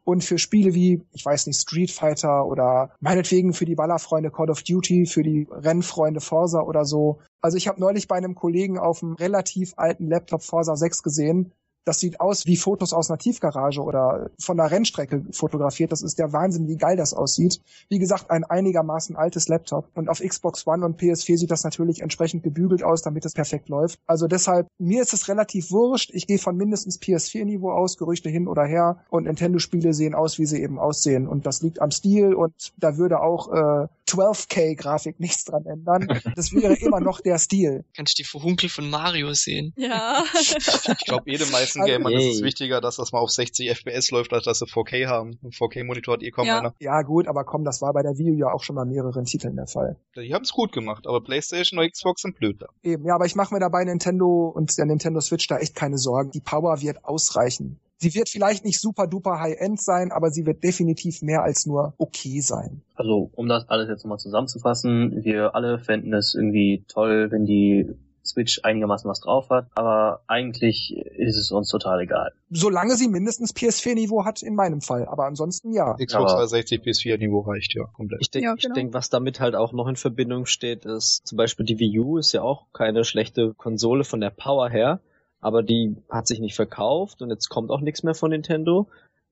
Und für Spiele wie, ich weiß nicht, Street Fighter oder meinetwegen für die Ballerfreunde Call of Duty, für die Rennfreunde Forza oder so. Also ich habe neulich bei einem Kollegen auf einem relativ alten Laptop Forza 6 gesehen, das sieht aus wie Fotos aus einer Tiefgarage oder von einer Rennstrecke fotografiert. Das ist der Wahnsinn, wie geil das aussieht. Wie gesagt, ein einigermaßen altes Laptop. Und auf Xbox One und PS4 sieht das natürlich entsprechend gebügelt aus, damit es perfekt läuft. Also deshalb, mir ist es relativ wurscht. Ich gehe von mindestens PS4-Niveau aus, Gerüchte hin oder her. Und Nintendo-Spiele sehen aus, wie sie eben aussehen. Und das liegt am Stil und da würde auch äh, 12K-Grafik nichts dran ändern. Das wäre immer noch der Stil. Kannst du die Verhunkel von Mario sehen? Ja. [laughs] ich glaube, jedem meisten Gamern ist es wichtiger, dass das mal auf 60 FPS läuft, als dass sie 4K haben. Ein 4K-Monitor hat eh kaum ja. einer. Ja gut, aber komm, das war bei der Wii U ja auch schon bei mehreren Titeln der Fall. Die haben es gut gemacht, aber PlayStation und Xbox sind blöd da. Eben, ja, aber ich mache mir dabei Nintendo und der Nintendo Switch da echt keine Sorgen. Die Power wird ausreichen Sie wird vielleicht nicht super duper High-End sein, aber sie wird definitiv mehr als nur okay sein. Also, um das alles jetzt nochmal zusammenzufassen, wir alle fänden es irgendwie toll, wenn die Switch einigermaßen was drauf hat, aber eigentlich ist es uns total egal. Solange sie mindestens PS4-Niveau hat, in meinem Fall. Aber ansonsten ja. Xbox Aber- 360 PS4-Niveau reicht ja komplett. Ich denke, Ja, genau. denk, was damit halt auch noch in Verbindung steht, ist zum Beispiel die Wii U ist ja auch keine schlechte Konsole von der Power her, aber die hat sich nicht verkauft und jetzt kommt auch nichts mehr von Nintendo.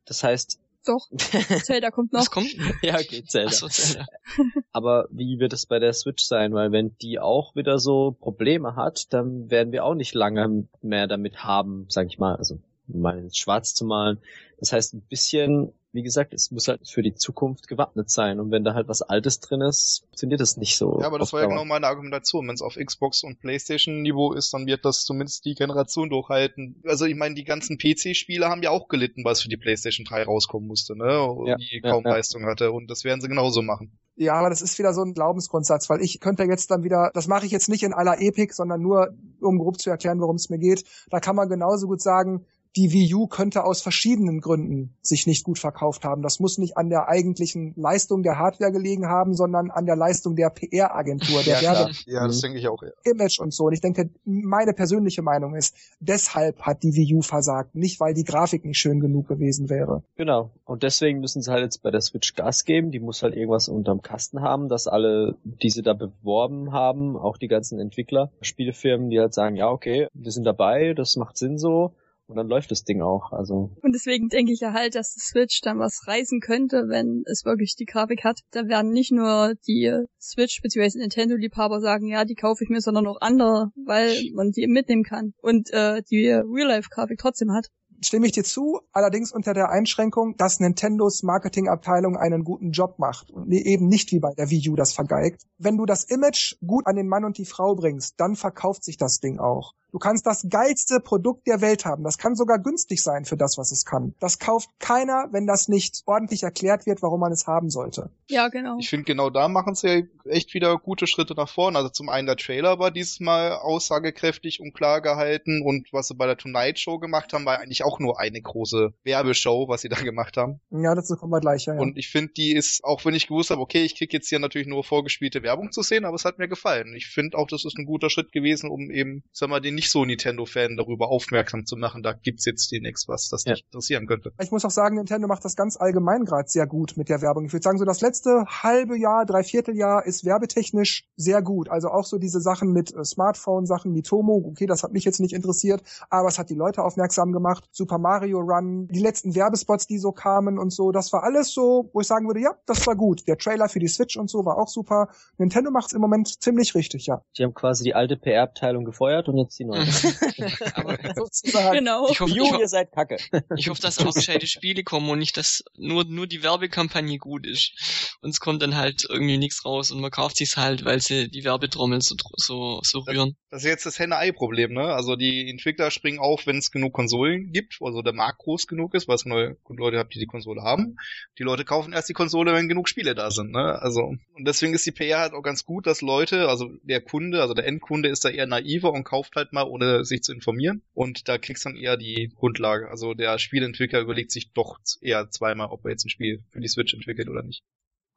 Das heißt, Doch, [laughs] Zelda kommt noch. Was kommt? ja, geht Zelda. Achso, Zelda. [laughs] Aber wie wird es bei der Switch sein? Weil wenn die auch wieder so Probleme hat, dann werden wir auch nicht lange mehr damit haben, sag ich mal, also mal ins Schwarz zu malen. Das heißt, ein bisschen, wie gesagt, es muss halt für die Zukunft gewappnet sein. Und wenn da halt was Altes drin ist, funktioniert das nicht so. Ja, aber das war ja genau meine Argumentation. Wenn es auf Xbox und PlayStation-Niveau ist, dann wird das zumindest die Generation durchhalten. Also ich meine, die ganzen PC-Spiele haben ja auch gelitten, was für die PlayStation 3 rauskommen musste, ne? Und Ja, die ja, kaum ja. Leistung hatte. Und das werden sie genauso machen. Ja, aber das ist wieder so ein Glaubensgrundsatz, weil ich könnte jetzt dann wieder, das mache ich jetzt nicht in aller Epik, sondern nur, um grob zu erklären, worum es mir geht. Da kann man genauso gut sagen, die Wii U könnte aus verschiedenen Gründen sich nicht gut verkauft haben. Das muss nicht an der eigentlichen Leistung der Hardware gelegen haben, sondern an der Leistung der PR-Agentur, der ja. Werbe Ja, das denke ich auch. Ja. Image und so. Und ich denke, meine persönliche Meinung ist, deshalb hat die Wii U versagt, nicht weil die Grafik nicht schön genug gewesen wäre. Genau. Und deswegen müssen sie halt jetzt bei der Switch Gas geben. Die muss halt irgendwas unterm Kasten haben, dass alle, die sie da beworben haben, auch die ganzen Entwickler, Spielefirmen, die halt sagen, ja, okay, wir sind dabei, das macht Sinn so. Und dann läuft das Ding auch. Also, Und deswegen denke ich ja halt, dass die Switch dann was reißen könnte, wenn es wirklich die Grafik hat. Da werden nicht nur die Switch bzw. Nintendo-Liebhaber sagen, ja, die kaufe ich mir, sondern auch andere, weil man die mitnehmen kann und äh, die Real-Life-Grafik trotzdem hat. Stimme ich dir zu, allerdings unter der Einschränkung, dass Nintendos Marketingabteilung einen guten Job macht und eben nicht wie bei der Wii U das vergeigt. Wenn du das Image gut an den Mann und die Frau bringst, dann verkauft sich das Ding auch. Du kannst das geilste Produkt der Welt haben. Das kann sogar günstig sein für das, was es kann. Das kauft keiner, wenn das nicht ordentlich erklärt wird, warum man es haben sollte. Ja, genau. Ich finde, genau da machen sie ja echt wieder gute Schritte nach vorne. Also zum einen der Trailer war dieses Mal aussagekräftig und klar gehalten und was sie bei der Tonight Show gemacht haben, war eigentlich auch nur eine große Werbeshow, was sie da gemacht haben. Ja, dazu kommen wir gleich. Ja, ja. Und ich finde, die ist, auch wenn ich gewusst habe, okay, ich krieg jetzt hier natürlich nur vorgespielte Werbung zu sehen, aber es hat mir gefallen. Ich finde auch, das ist ein guter Schritt gewesen, um eben, sag mal, den nicht so Nintendo-Fan darüber aufmerksam zu machen. Da gibt's jetzt demnächst was, das Ja. dich interessieren könnte. Ich muss auch sagen, Nintendo macht das ganz allgemein gerade sehr gut mit der Werbung. Ich würde sagen, so das letzte halbe Jahr, Dreivierteljahr ist werbetechnisch sehr gut. Also auch so diese Sachen mit äh, Smartphone-Sachen, Mitomo, okay, das hat mich jetzt nicht interessiert, aber es hat die Leute aufmerksam gemacht. Super Mario Run, die letzten Werbespots, die so kamen und so, das war alles so, wo ich sagen würde, ja, das war gut. Der Trailer für die Switch und so war auch super. Nintendo macht es im Moment ziemlich richtig, ja. die haben quasi die alte PR-Abteilung gefeuert und jetzt die neue. [laughs] Aber [laughs] Sozusagen. [laughs] Genau. ich hoffe, ich, Ju, ho ihr seid kacke. ich hoffe, dass auch gescheite Spiele kommen und nicht, dass nur, nur die Werbekampagne gut ist. Und es kommt dann halt irgendwie nichts raus und man kauft sich's halt, weil sie die Werbetrommel so, so, so rühren. Das ist jetzt das Henne-Ei-Problem, ne? Also die Entwickler springen auf, wenn es genug Konsolen gibt, also der Markt groß genug ist, weil es neue Leute habt, die die Konsole haben. Die Leute kaufen erst die Konsole, wenn genug Spiele da sind, ne? Also, und deswegen ist die PR halt auch ganz gut, dass Leute, also der Kunde, also der Endkunde ist da eher naiver und kauft halt mal, ohne sich zu informieren. Und da kriegst dann eher die Grundlage. Also der Spielentwickler überlegt sich doch eher zweimal, ob er jetzt ein Spiel für die Switch entwickelt oder nicht.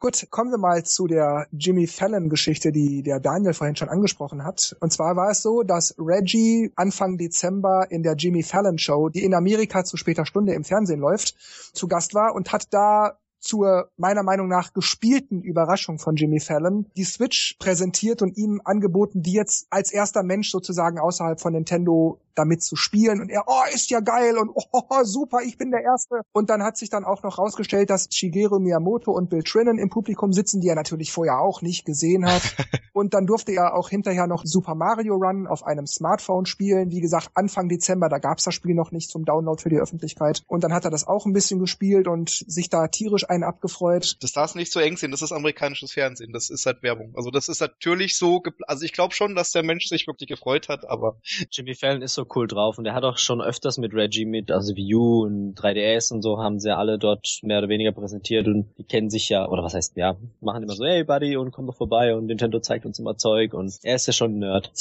Gut, kommen wir mal zu der Jimmy Fallon-Geschichte, die der Daniel vorhin schon angesprochen hat. Und zwar war es so, dass Reggie Anfang Dezember in der Jimmy Fallon Show, die in Amerika zu später Stunde im Fernsehen läuft, zu Gast war und hat da zur meiner Meinung nach gespielten Überraschung von Jimmy Fallon die Switch präsentiert und ihm angeboten, die jetzt als erster Mensch sozusagen außerhalb von Nintendo damit zu spielen und er, oh, ist ja geil und oh, super, ich bin der Erste. Und dann hat sich dann auch noch rausgestellt, dass Shigeru Miyamoto und Bill Trinan im Publikum sitzen, die er natürlich vorher auch nicht gesehen hat. [laughs] und dann durfte er auch hinterher noch Super Mario Run auf einem Smartphone spielen. Wie gesagt, Anfang Dezember, da gab's das Spiel noch nicht zum Download für die Öffentlichkeit. Und dann hat er das auch ein bisschen gespielt und sich da tierisch einen abgefreut. Das darfst nicht so eng sehen, das ist amerikanisches Fernsehen, das ist halt Werbung. Also das ist natürlich so, gepl- also ich glaube schon, dass der Mensch sich wirklich gefreut hat, aber Jimmy Fallon ist so cool drauf und der hat auch schon öfters mit Reggie mit, also Wii U und 3DS und so haben sie alle dort mehr oder weniger präsentiert und die kennen sich ja, oder was heißt, ja, machen immer so, hey Buddy und komm doch vorbei und Nintendo zeigt uns immer Zeug und er ist ja schon ein Nerd.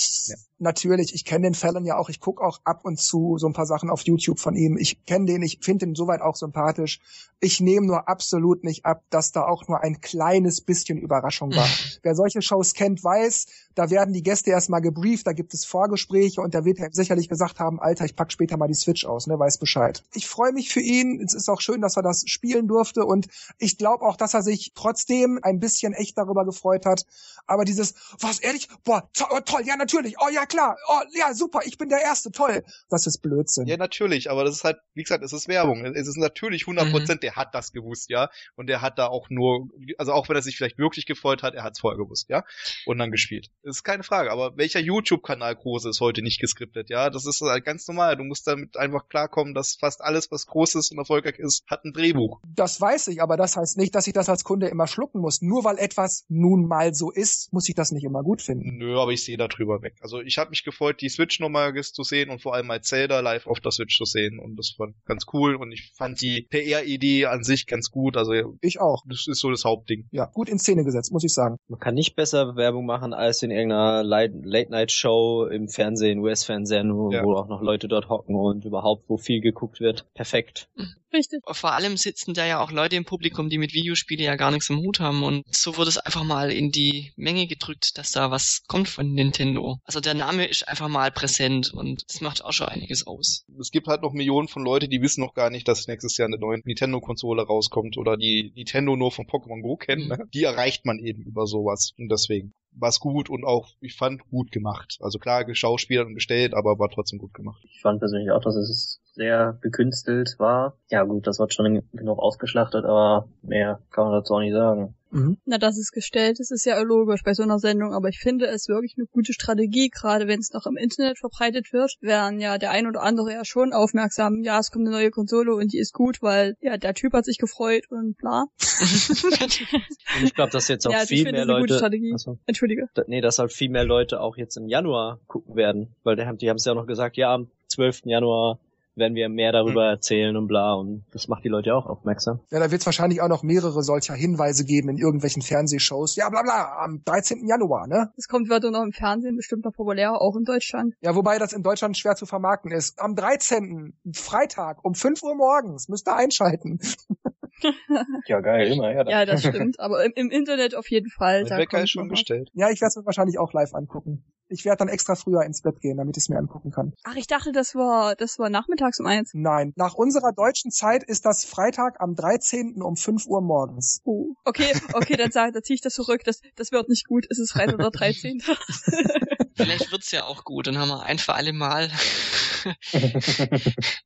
Natürlich, ich kenne den Fallon ja auch. Ich gucke auch ab und zu so ein paar Sachen auf YouTube von ihm. Ich kenne den, ich finde ihn soweit auch sympathisch. Ich nehme nur absolut nicht ab, dass da auch nur ein kleines bisschen Überraschung war. [laughs] Wer solche Shows kennt, weiß, da werden die Gäste erstmal gebrieft, da gibt es Vorgespräche und der wird sicherlich gesagt haben, Alter, ich pack später mal die Switch aus, ne, weiß Bescheid. Ich freue mich für ihn. Es ist auch schön, dass er das spielen durfte und ich glaube auch, dass er sich trotzdem ein bisschen echt darüber gefreut hat. Aber dieses, was ehrlich, boah, to oh, toll, ja natürlich, oh ja klar, oh ja super, ich bin der Erste, toll. Das ist Blödsinn. Ja, natürlich, aber das ist halt, wie gesagt, es ist Werbung. Es ist natürlich 100 Prozent, mhm. der hat das gewusst, ja. Und der hat da auch nur, also auch wenn er sich vielleicht wirklich gefreut hat, er hat es vorher gewusst, ja. Und dann gespielt. Das ist keine Frage, aber welcher YouTube-Kanal groß ist heute nicht geskriptet, ja? Das ist halt ganz normal. Du musst damit einfach klarkommen, dass fast alles, was groß ist und erfolgreich ist, hat ein Drehbuch. Das weiß ich, aber das heißt nicht, dass ich das als Kunde immer schlucken muss. Nur weil etwas nun mal so ist, muss ich das nicht immer gut finden. Nö, aber ich sehe da drüber weg. Also ich habe mich gefreut, die Switch nochmal zu sehen und vor allem mal Zelda live auf der Switch zu sehen und das war ganz cool und ich fand die PR-Idee an sich ganz gut. Also ich auch. Das ist so das Hauptding. Ja, gut in Szene gesetzt, muss ich sagen. Man kann nicht besser Werbung machen als in irgendeiner Late-Night-Show im Fernsehen, US-Fernsehen, wo, ja. wo auch noch Leute dort hocken und überhaupt, wo viel geguckt wird. Perfekt. Richtig. Vor allem sitzen da ja auch Leute im Publikum, die mit Videospiele ja gar nichts im Hut haben und so wurde es einfach mal in die Menge gedrückt, dass da was kommt von Nintendo. Also der Name ist einfach mal präsent und das macht auch schon einiges aus. Es gibt halt noch Millionen von Leute, die wissen noch gar nicht, dass nächstes Jahr eine neue Nintendo-Konsole rauskommt oder die Nintendo nur von Pokémon Go kennen. Mhm. Ne? Die erreicht man eben über sowas und deswegen war es gut und auch, ich fand, gut gemacht. Also klar, geschauspielert und gestellt, aber war trotzdem gut gemacht. Ich fand persönlich auch, dass es sehr gekünstelt war. Ja gut, das wird schon genug ausgeschlachtet, aber mehr kann man dazu auch nicht sagen. Mhm. Na, das ist gestellt, das ist ja logisch bei so einer Sendung, aber ich finde es wirklich eine gute Strategie, gerade wenn es noch im Internet verbreitet wird, werden ja der ein oder andere ja schon aufmerksam, ja, es kommt eine neue Konsole und die ist gut, weil ja, der Typ hat sich gefreut und bla. [laughs] und ich glaube, dass jetzt auch ja, also viel mehr Leute, also, Entschuldige. Da, nee, dass halt viel mehr Leute auch jetzt im Januar gucken werden, weil die haben die haben es ja noch gesagt, ja, am 12. Januar werden wir mehr darüber mhm. erzählen und bla. Und das macht die Leute auch aufmerksam. Ja, da wird es wahrscheinlich auch noch mehrere solcher Hinweise geben in irgendwelchen Fernsehshows. Ja, bla bla, am 13. Januar, ne? Das kommt wird noch im Fernsehen bestimmt noch populär, auch in Deutschland. Ja, wobei das in Deutschland schwer zu vermarkten ist. Am 13. Freitag um 5 Uhr morgens müsst ihr einschalten. [laughs] ja, geil, immer her. Ja, das stimmt. Aber im, im Internet auf jeden Fall. Der Wecker ist schon gestellt. Ja, ich werde es wahrscheinlich auch live angucken. Ich werde dann extra früher ins Bett gehen, damit ich es mir angucken kann. Ach, ich dachte, das war, das war nachmittags um eins. Nein, nach unserer deutschen Zeit ist das Freitag am 13. um 5 Uhr morgens. Oh, okay, okay, dann sag, dann ziehe ich das zurück. Das, das wird nicht gut. Es ist Freitag der 13. [laughs] [laughs] Vielleicht wird's ja auch gut. Dann haben wir ein für alle Mal. [laughs]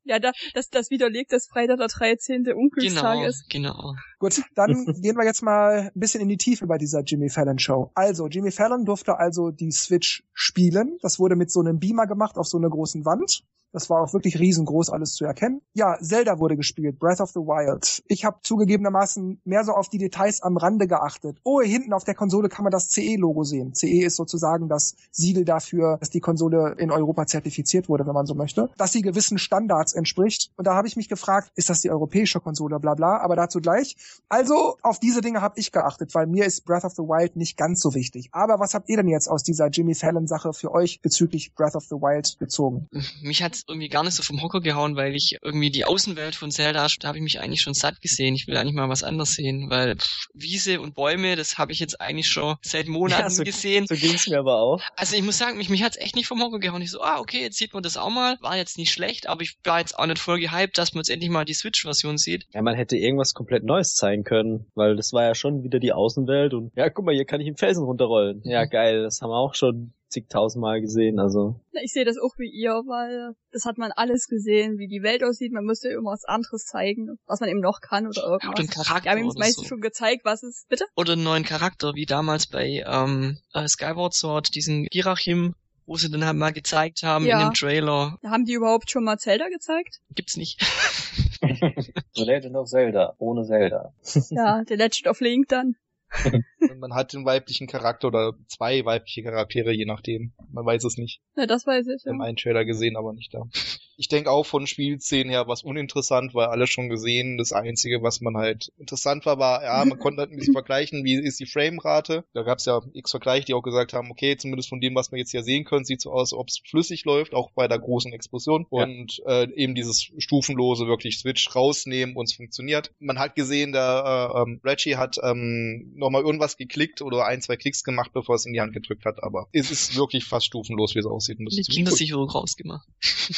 ja, da, das, das widerlegt, dass Freitag der 13. Unglückstag genau, ist. Genau. Gut, dann gehen wir jetzt mal ein bisschen in die Tiefe bei dieser Jimmy Fallon Show. Also, Jimmy Fallon durfte also die Switch spielen. Das wurde mit so einem Beamer gemacht auf so einer großen Wand. Das war auch wirklich riesengroß alles zu erkennen. Ja, Zelda wurde gespielt, Breath of the Wild. Ich habe zugegebenermaßen mehr so auf die Details am Rande geachtet. Oh, hinten auf der Konsole kann man das CE-Logo sehen. CE ist sozusagen das Siegel dafür, dass die Konsole in Europa zertifiziert wurde, wenn man so möchte. Dass sie gewissen Standards entspricht. Und da habe ich mich gefragt, ist das die europäische Konsole, bla bla, aber dazu gleich. Also, auf diese Dinge habe ich geachtet, weil mir ist Breath of the Wild nicht ganz so wichtig. Aber was habt ihr denn jetzt aus dieser Jimmy Fallon-Sache für euch bezüglich Breath of the Wild gezogen? Mich hat irgendwie gar nicht so vom Hocker gehauen, weil ich irgendwie die Außenwelt von Zelda, da habe ich mich eigentlich schon satt gesehen. Ich will eigentlich mal was anderes sehen, weil pff, Wiese und Bäume, das habe ich jetzt eigentlich schon seit Monaten ja, so, gesehen. So ging's mir aber auch. Also ich muss sagen, mich, mich hat's echt nicht vom Hocker gehauen. Ich so, ah, okay, jetzt sieht man das auch mal. War jetzt nicht schlecht, aber ich war jetzt auch nicht voll gehypt, dass man jetzt endlich mal die Switch-Version sieht. Ja, man hätte irgendwas komplett Neues zeigen können, weil das war ja schon wieder die Außenwelt und ja, guck mal, hier kann ich einen Felsen runterrollen. Ja, geil, das haben wir auch schon zigtausendmal gesehen, also. Ich sehe das auch wie ihr, weil das hat man alles gesehen, wie die Welt aussieht. Man müsste immer was anderes zeigen, was man eben noch kann oder irgendwas. Ja, oder einen Charakter. Ja, wir haben meistens so. schon gezeigt, was es, bitte? Oder einen neuen Charakter, wie damals bei ähm, äh, Skyward Sword, diesen Girachim, wo sie dann halt mal gezeigt haben ja. in dem Trailer. Haben die überhaupt schon mal Zelda gezeigt? Gibt's nicht. The [laughs] [laughs] Legend of Zelda, ohne Zelda. ja, The Legend of Link dann. [laughs] man hat den weiblichen Charakter oder zwei weibliche Charaktere, je nachdem. Man weiß es nicht. Ja, das weiß ich. Wir haben einen Trailer gesehen, aber nicht da. Ich denke auch von Spielszenen her was uninteressant, weil alle schon gesehen, das Einzige, was man halt interessant war, war, ja, man konnte halt ein bisschen [laughs] vergleichen, wie ist die Framerate. Da gab es ja x Vergleiche, die auch gesagt haben, okay, zumindest von dem, was wir jetzt hier sehen können, sieht so aus, ob es flüssig läuft, auch bei der großen Explosion. Ja. Und äh, eben dieses stufenlose wirklich Switch rausnehmen und es funktioniert. Man hat gesehen, der äh, ähm, Reggie hat ähm, nochmal irgendwas geklickt oder ein, zwei Klicks gemacht, bevor es in die Hand gedrückt hat, aber es ist wirklich fast stufenlos, wie es aussieht. Die ist ziemlich Kindersicherung rausgemacht.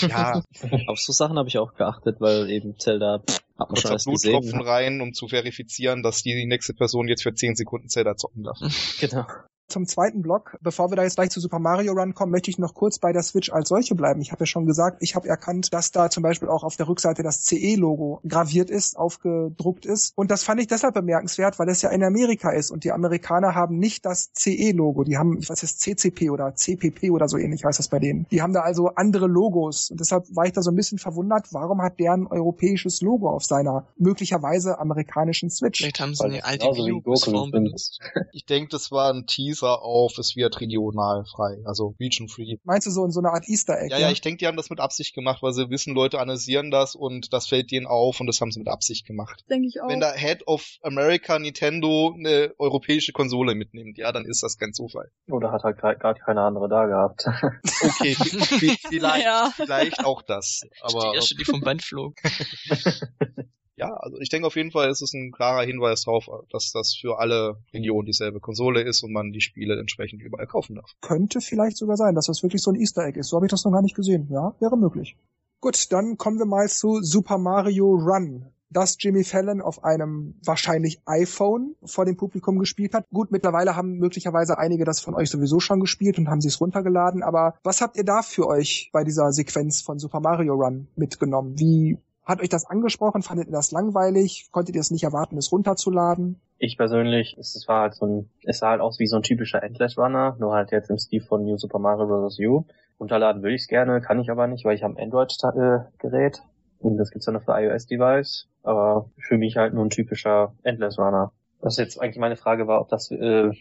Ja, [laughs] [laughs] Auf so Sachen habe ich auch geachtet, weil eben Zelda pff, hat man schon Bluttropfen gesehen. rein, um zu verifizieren, dass die nächste Person jetzt für 10 Sekunden Zelda zocken darf. [laughs] Genau. Zum zweiten Block, bevor wir da jetzt gleich zu Super Mario Run kommen, möchte ich noch kurz bei der Switch als solche bleiben. Ich habe ja schon gesagt, ich habe erkannt, dass da zum Beispiel auch auf der Rückseite das CE-Logo graviert ist, aufgedruckt ist. Und das fand ich deshalb bemerkenswert, weil es ja in Amerika ist und die Amerikaner haben nicht das CE-Logo. Die haben, ich weiß jetzt, CCP oder CPP oder so ähnlich heißt das bei denen. Die haben da also andere Logos. Und deshalb war ich da so ein bisschen verwundert, warum hat der ein europäisches Logo auf seiner möglicherweise amerikanischen Switch? Vielleicht haben sie eine alte Gurken benutzt. Ich denke, das war ein Teaser auf, es wird regional frei, also region free. Meinst du so in so einer Art Easter Egg? Ja, ja, ich denke, die haben das mit Absicht gemacht, weil sie wissen, Leute analysieren das und das fällt denen auf und das haben sie mit Absicht gemacht. Denke ich auch. Wenn der Head of America Nintendo eine europäische Konsole mitnimmt, ja, dann ist das kein Zufall. Oder hat halt gar gar keine andere da gehabt. [laughs] Okay, [laughs] vielleicht, Ja. vielleicht auch das. Aber die erste, die vom Band flog. [laughs] ja, also ich denke auf jeden Fall ist es ein klarer Hinweis darauf, dass das für alle Regionen dieselbe Konsole ist und man die Spiele entsprechend überall kaufen darf. Könnte vielleicht sogar sein, dass das wirklich so ein Easter Egg ist. So habe ich das noch gar nicht gesehen. Ja, wäre möglich. Gut, dann kommen wir mal zu Super Mario Run. Das Jimmy Fallon auf einem wahrscheinlich iPhone vor dem Publikum gespielt hat. Gut, mittlerweile haben möglicherweise einige das von euch sowieso schon gespielt und haben sie es runtergeladen. Aber was habt ihr da für euch bei dieser Sequenz von Super Mario Run mitgenommen? Wie hat euch das angesprochen? Fandet ihr das langweilig? Konntet ihr es nicht erwarten, es runterzuladen? Ich persönlich, es war halt so ein, es sah halt aus wie so ein typischer Endless Runner, nur halt jetzt im Stil von New Super Mario Bros. U. Runterladen würde ich es gerne, kann ich aber nicht, weil ich habe ein Android-Gerät und das gibt's ja nur für iOS-Device, aber für mich halt nur ein typischer Endless Runner. Was jetzt eigentlich meine Frage war, ob das äh,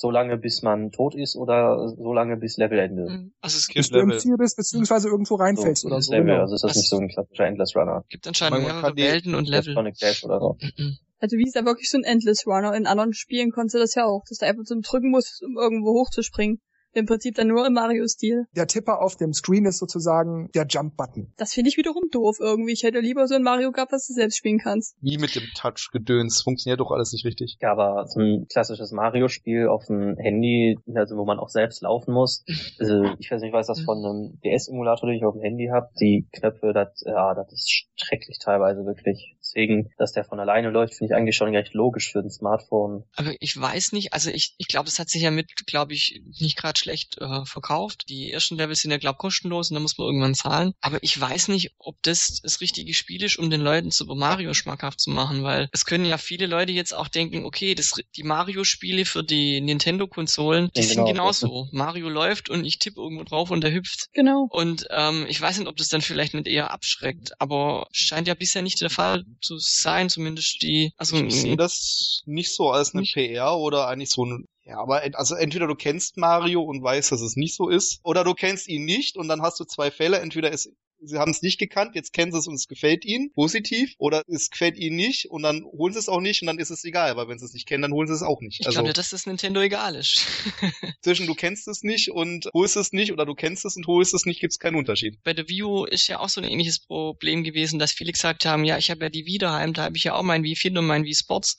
so lange bis man tot ist oder so lange bis Levelende. Mhm. Also es Gibt Bis du im Level. Ziel bist, beziehungsweise irgendwo reinfällst so, oder so. Level, Genau. also ist das Das- nicht so ein klassischer Endless Runner. gibt anscheinend Man mehrere kann die- Welten und Level. Sonic Dash oder so. Mhm. Also wie ist ja wirklich so ein Endless Runner. In anderen Spielen konntest du das ja auch, dass du einfach so drücken musst, um irgendwo hochzuspringen. Im Prinzip dann nur im Mario-Stil. Der Tipper auf dem Screen ist sozusagen der Jump-Button. Das finde ich wiederum doof irgendwie. Ich hätte lieber so ein Mario gehabt, was du selbst spielen kannst. Wie mit dem Touch-Gedöns, funktioniert doch alles nicht richtig. Ja, aber so ein klassisches Mario-Spiel auf dem Handy, also wo man auch selbst laufen muss. Also ich weiß nicht, ich weiß das von einem DS-Emulator, den ich auf dem Handy habe. Die Knöpfe, das, ja, das ist schrecklich teilweise wirklich. Deswegen, dass der von alleine läuft, finde ich eigentlich schon recht logisch für ein Smartphone. Aber ich weiß nicht, also ich, ich glaube, es hat sich ja mit, glaube ich, nicht gerade schlecht äh, verkauft. Die ersten Levels sind ja, glaube kostenlos und da muss man irgendwann zahlen. Aber ich weiß nicht, ob das das richtige Spiel ist, um den Leuten Super Mario schmackhaft zu machen, weil es können ja viele Leute jetzt auch denken, okay, das, die Mario-Spiele für die Nintendo-Konsolen, die Ja, sind genau. genauso. Mario läuft und ich tippe irgendwo drauf und der hüpft. Genau. Und ähm, ich weiß nicht, ob das dann vielleicht nicht eher abschreckt, aber scheint ja bisher nicht der Fall zu sein, zumindest die, also Ich sehe das nicht so als eine Nicht? PR oder eigentlich so ein ja, aber also entweder du kennst Mario und weißt, dass es nicht so ist, oder du kennst ihn nicht und dann hast du zwei Fälle. Entweder ist, sie haben es nicht gekannt, jetzt kennen sie es und es gefällt ihnen, positiv, oder es gefällt ihnen nicht und dann holen sie es auch nicht und dann ist es egal, weil wenn sie es nicht kennen, dann holen sie es auch nicht. ich Also glaube dass das Nintendo egal ist. [laughs] zwischen du kennst es nicht und holst es nicht oder du kennst es und holst es nicht, gibt es keinen Unterschied. Bei der Wii U ist ja auch so ein ähnliches Problem gewesen, dass viele gesagt haben, ja, ich habe ja die Wii daheim, da habe ich ja auch mein Wii Fit und mein Wii Sports.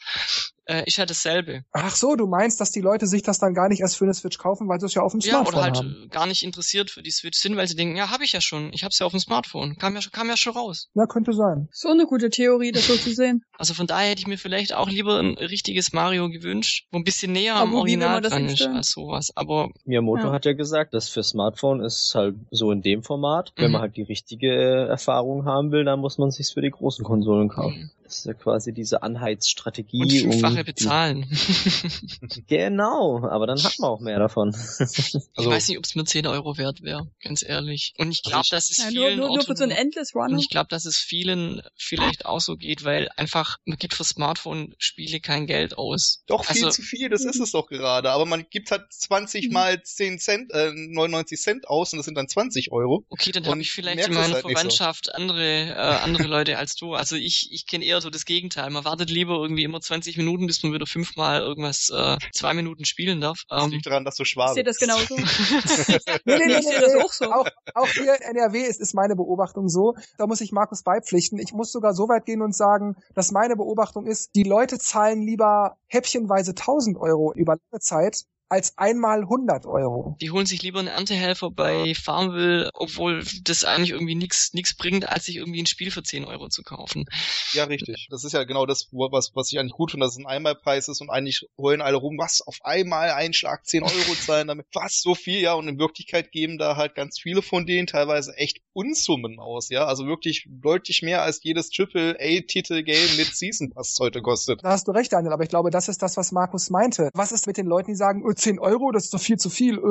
Äh, ist ja dasselbe. Ach so, du meinst, dass die Leute sich das dann gar nicht erst für eine Switch kaufen, weil sie es ja auf dem Ja, Smartphone oder halt haben. äh, gar nicht interessiert für die Switch sind, weil sie denken, ja, habe ich ja schon. Ich habe es ja auf dem Smartphone. Kam ja, schon- kam ja schon raus. Ja, könnte sein. So eine gute Theorie, das so zu sehen. Also von daher hätte ich mir vielleicht auch lieber ein richtiges Mario gewünscht, wo ein bisschen näher am Aber man Original das dran ist als sowas. Aber Miyamoto Ja. hat ja gesagt, dass für Smartphone ist halt so in dem Format. Wenn Mhm. man halt die richtige äh, Erfahrung haben will, dann muss man sich's für die großen Konsolen kaufen. Ist ja quasi diese Anheizstrategie. Und fünffache um bezahlen. [laughs] Genau, aber dann hat man auch mehr davon. [laughs] ich Also- weiß nicht, ob es mir 10 Euro wert wäre, ganz ehrlich. Und ich Also glaube, ich- dass es Ja, nur, vielen nur, nur für so Autoren- Endless Runner. Und ich glaube, dass es vielen vielleicht auch so geht, weil einfach, man gibt für Smartphone-Spiele kein Geld aus. Doch, viel Also- zu viel, das ist es doch gerade. Aber man gibt halt 20 Mhm. mal 10 Cent, äh, 99 Cent aus und das sind dann 20 Euro. Okay, dann habe ich vielleicht in meiner halt nicht so. Verwandtschaft andere, äh, andere Leute als du. Also ich, ich kenne eher so das Gegenteil. Man wartet lieber irgendwie immer 20 Minuten, bis man wieder fünfmal irgendwas äh, zwei Minuten spielen darf. Das Ähm, liegt daran, dass du ich schwabe sehe das bist. genauso. [laughs] Nee, nee, nee, Ich sehe das auch so. Auch, auch hier in NRW ist, ist meine Beobachtung so. Da muss ich Markus beipflichten. Ich muss sogar so weit gehen und sagen, dass meine Beobachtung ist, die Leute zahlen lieber häppchenweise 1000 Euro über lange Zeit als einmal 100 Euro. die holen sich lieber einen Erntehelfer bei Farmville, obwohl das eigentlich irgendwie nichts nix bringt, als sich irgendwie ein Spiel für 10 Euro zu kaufen. Ja, richtig. Das ist ja genau das, was, was ich eigentlich gut finde, dass es ein Einmalpreis ist und eigentlich heulen alle rum, was, auf einmal einen Schlag 10 Euro [laughs] zahlen damit, was, so viel, ja, und in Wirklichkeit geben da halt ganz viele von denen teilweise echt Unsummen aus, ja, also wirklich deutlich mehr als jedes Triple-A-Titel-Game mit Season Pass heute kostet. Da hast du recht, Daniel, aber ich glaube, das ist das, was Markus meinte. Was ist mit den Leuten, die sagen, öh, 10 Euro, das ist doch viel zu viel, öh,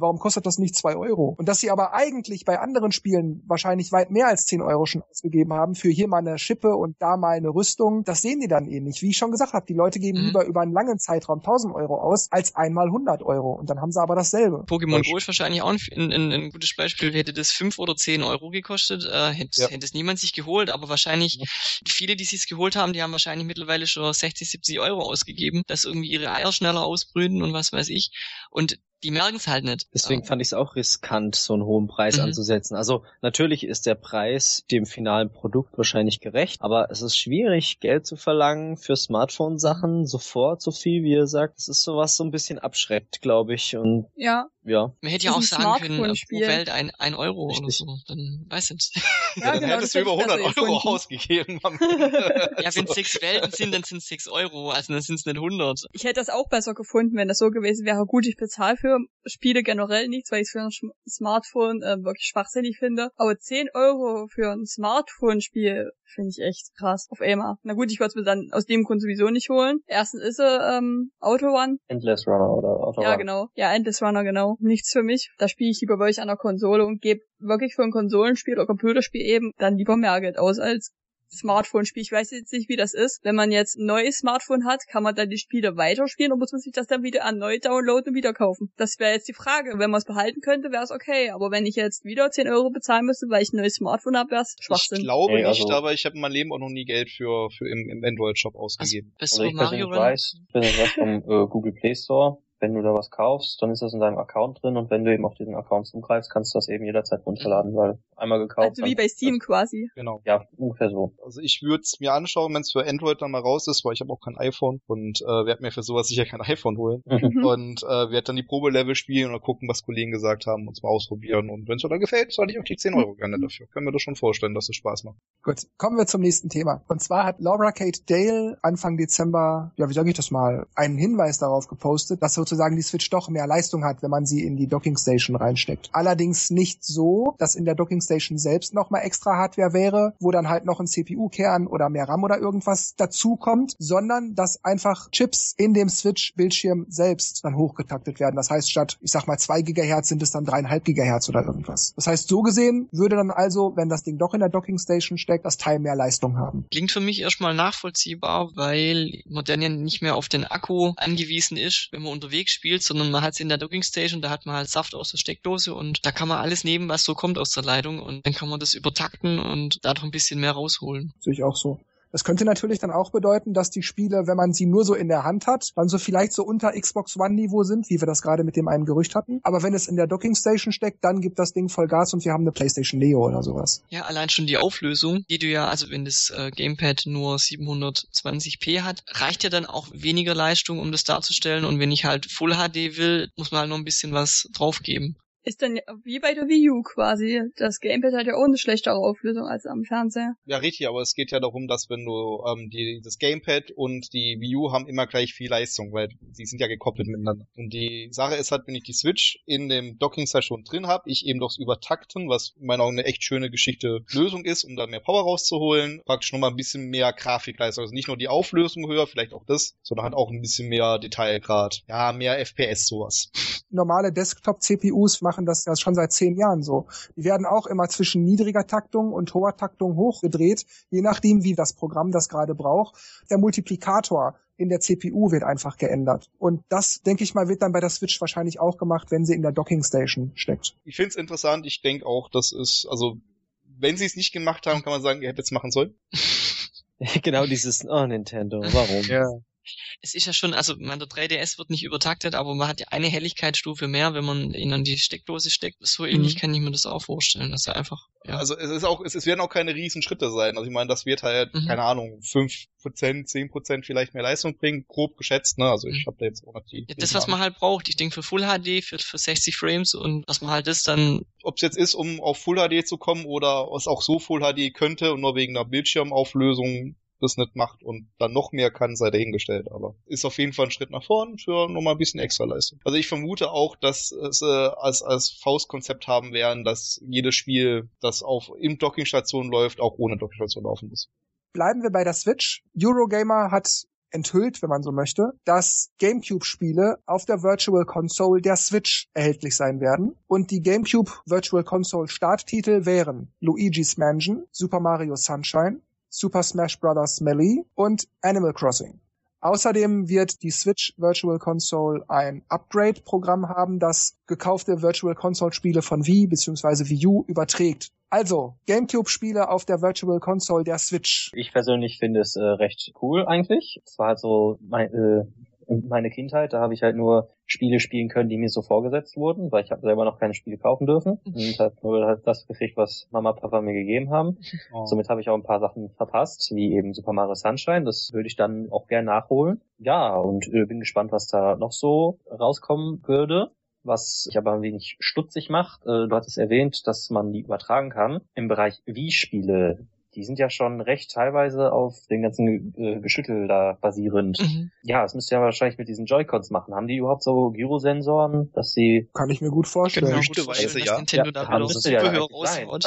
warum kostet das nicht 2 Euro? Und dass sie aber eigentlich bei anderen Spielen wahrscheinlich weit mehr als 10 Euro schon ausgegeben haben, für hier mal eine Schippe und da mal eine Rüstung, das sehen die dann eh nicht. Wie ich schon gesagt habe, die Leute geben Mhm. lieber über einen langen Zeitraum 1000 Euro aus, als einmal 100 Euro. Und dann haben sie aber dasselbe. Pokémon Go ist wahrscheinlich auch ein, ein, ein, gutes Beispiel. Hätte das 5 oder 10 Euro gekostet, äh, hätte, Ja. hätte es niemand sich geholt, aber wahrscheinlich viele, die sich's geholt haben, die haben wahrscheinlich mittlerweile schon 60, 70 Euro ausgegeben, dass irgendwie ihre Eier schneller ausbrüten und was weiß ich. Und die merken es halt nicht. Deswegen fand ich es auch riskant, so einen hohen Preis Mhm. anzusetzen. Also natürlich ist der Preis dem finalen Produkt wahrscheinlich gerecht, aber es ist schwierig, Geld zu verlangen für Smartphone-Sachen sofort so viel, wie ihr sagt. Es ist sowas so ein bisschen abschreckt, glaube ich. Und Ja, ja, Man hätte ja auch sagen können, pro. Welt ein, ein Euro oder Richtig. so. Dann weiß ich nicht. ja, [laughs] dann genau. hättest du über hätte ich 100 besser Euro gefunden. ausgegeben. [laughs] Ja, wenn So. sechs Welten sind, dann sind es sechs Euro. Also dann sind es nicht 100. Ich hätte das auch besser gefunden, wenn das so gewesen wäre. Gut, ich bezahle für Spiele generell nichts, weil ich es für ein Smartphone äh, wirklich schwachsinnig finde. Aber 10 Euro für ein Smartphone-Spiel finde ich echt krass auf einmal. Na gut, ich würde es mir dann aus dem Grund sowieso nicht holen. Erstens ist er ähm, Autorun. Endless Runner oder Auto Ja, genau. Ja, Endless Runner, genau. Nichts für mich. Da spiele ich lieber wirklich an der Konsole und gebe wirklich für ein Konsolenspiel oder Computerspiel eben dann lieber mehr Geld aus als Smartphone-Spiel. Ich weiß jetzt nicht, wie das ist. Wenn man jetzt ein neues Smartphone hat, kann man dann die Spiele weiterspielen oder muss man sich das dann wieder erneut downloaden und wieder kaufen? Das wäre jetzt die Frage. Wenn man es behalten könnte, wäre es okay. Aber wenn ich jetzt wieder 10 Euro bezahlen müsste, weil ich ein neues Smartphone habe, wäre es Ich Schwachsinn. glaube Nee, nicht, also- aber ich habe in meinem Leben auch noch nie Geld für, für im, im Android-Shop ausgegeben. Also Super ich Mario weiß, ich bin das vom äh, Google Play Store. Wenn du da was kaufst, dann ist das in deinem Account drin und wenn du eben auf diesen Account zugreifst, kannst du das eben jederzeit runterladen, weil einmal gekauft. Also wie bei Steam quasi. Genau. Ja, ungefähr so. Also ich würde es mir anschauen, wenn es für Android dann mal raus ist, weil ich habe auch kein iPhone und äh, werde mir für sowas sicher kein [laughs] iPhone holen. Mhm. Und äh, werde dann die Probelevel spielen oder gucken, was Kollegen gesagt haben, uns mal ausprobieren. Und wenn es mir dann gefällt, zahle ich auch die 10 Euro gerne dafür. Können wir das schon vorstellen, dass es Spaß macht. Gut, kommen wir zum nächsten Thema. Und zwar hat Laura Kate Dale Anfang Dezember, ja, wie sage ich das mal, einen Hinweis darauf gepostet, dass sozusagen die Switch doch mehr Leistung hat, wenn man sie in die Docking Station reinsteckt. Allerdings nicht so, dass in der Docking Station selbst nochmal extra Hardware wäre, wo dann halt noch ein CPU-Kern oder mehr RAM oder irgendwas dazukommt, sondern dass einfach Chips in dem Switch-Bildschirm selbst dann hochgetaktet werden. Das heißt, statt, ich sag mal, zwei Gigahertz sind es dann dreieinhalb Gigahertz oder irgendwas. Das heißt, so gesehen würde dann also, wenn das Ding doch in der Docking Station steckt, das Teil mehr Leistung haben. Klingt für mich erstmal nachvollziehbar, weil man nicht mehr auf den Akku angewiesen ist, wenn man unterwegs spielt, sondern man hat es in der Docking Station, da hat man halt Saft aus der Steckdose und da kann man alles nehmen, was so kommt aus der Leitung und dann kann man das übertakten und dadurch ein bisschen mehr rausholen. Sehe ich auch so. Das könnte natürlich dann auch bedeuten, dass die Spiele, wenn man sie nur so in der Hand hat, dann so vielleicht so unter Xbox One Niveau sind, wie wir das gerade mit dem einen Gerücht hatten. Aber wenn es in der Docking Station steckt, dann gibt das Ding voll Gas und wir haben eine PlayStation Neo oder sowas. Ja, allein schon die Auflösung, die du ja, also wenn das äh, Gamepad nur 720p hat, reicht ja dann auch weniger Leistung, um das darzustellen und wenn ich halt Full HD will, muss man halt noch ein bisschen was draufgeben. Ist dann wie bei der Wii U quasi. Das Gamepad hat ja auch eine schlechtere Auflösung als am Fernseher. Ja, richtig, aber es geht ja darum, dass wenn du ähm, die, das Gamepad und die Wii U haben immer gleich viel Leistung, weil sie sind ja gekoppelt miteinander. Und die Sache ist halt, wenn ich die Switch in dem Docking-Station drin habe, ich eben doch übertakten, was in meiner Augen eine echt schöne Geschichte Lösung ist, um da mehr Power rauszuholen, praktisch nochmal ein bisschen mehr Grafikleistung. Also nicht nur die Auflösung höher, vielleicht auch das, sondern halt auch ein bisschen mehr Detailgrad. Ja, mehr FPS sowas. Normale Desktop-CPUs machen das ja schon seit zehn Jahren so. Die werden auch immer zwischen niedriger Taktung und hoher Taktung hochgedreht, je nachdem, wie das Programm das gerade braucht. Der Multiplikator in der CPU wird einfach geändert. Und das, denke ich mal, wird dann bei der Switch wahrscheinlich auch gemacht, wenn sie in der Docking Station steckt. Ich finde es interessant. Ich denke auch, das ist, also, wenn sie es nicht gemacht haben, kann man sagen, ihr hättet es machen sollen. [laughs] genau dieses, oh Nintendo, warum? Ja. Es ist ja schon, also man, der 3DS wird nicht übertaktet, aber man hat ja eine Helligkeitsstufe mehr, wenn man ihn an die Steckdose steckt. So ähnlich Mhm. kann ich mir das auch vorstellen, dass er einfach, ja. Also es ist auch, es, es werden auch keine riesen Schritte sein. Also ich meine, das wird halt, Mhm. keine Ahnung, 5%, 10% vielleicht mehr Leistung bringen, grob geschätzt, ne? Also ich Mhm. habe da jetzt auch noch die. Ja, das, was man halt braucht. Ich denke für Full HD, für, für 60 Frames und was man halt ist, dann Ob es jetzt ist, um auf Full HD zu kommen oder es auch so Full HD könnte und nur wegen der Bildschirmauflösung das nicht macht und dann noch mehr kann, sei dahingestellt. Aber ist auf jeden Fall ein Schritt nach vorn für nochmal ein bisschen extra Leistung. Also ich vermute auch, dass es äh, als, als Faustkonzept haben werden, dass jedes Spiel, das auf im Dockingstation läuft, auch ohne Dockingstation laufen muss. Bleiben wir bei der Switch. Eurogamer hat enthüllt, wenn man so möchte, dass GameCube-Spiele auf der Virtual Console der Switch erhältlich sein werden. Und die GameCube Virtual Console Starttitel wären Luigi's Mansion, Super Mario Sunshine, Super Smash Bros. Melee und Animal Crossing. Außerdem wird die Switch Virtual Console ein Upgrade-Programm haben, das gekaufte Virtual Console-Spiele von Wii bzw. Wii U überträgt. Also, GameCube-Spiele auf der Virtual Console der Switch. Ich persönlich finde es äh, recht cool eigentlich. Es war halt so mein, äh, meine Kindheit, da habe ich halt nur Spiele spielen können, die mir so vorgesetzt wurden, weil ich habe selber noch keine Spiele kaufen dürfen und habe nur halt das gekriegt, was Mama und Papa mir gegeben haben. [laughs] Somit habe ich auch ein paar Sachen verpasst, wie eben Super Mario Sunshine. Das würde ich dann auch gern nachholen. Ja, und äh, bin gespannt, was da noch so rauskommen würde. Was ich aber ein wenig stutzig macht, äh, du hattest erwähnt, dass man die übertragen kann. Im Bereich Wii-Spiele, die sind ja schon recht teilweise auf den ganzen äh, Geschüttel da basierend. mhm. Ja, das müsst ihr ja wahrscheinlich mit diesen Joy-Cons machen. Haben die überhaupt so Gyrosensoren, dass sie Kann ich mir gut vorstellen. Genau, gut vorstellen, weise, dass ja. Nintendo da haben wieder müsste ja Zubehör raushaut.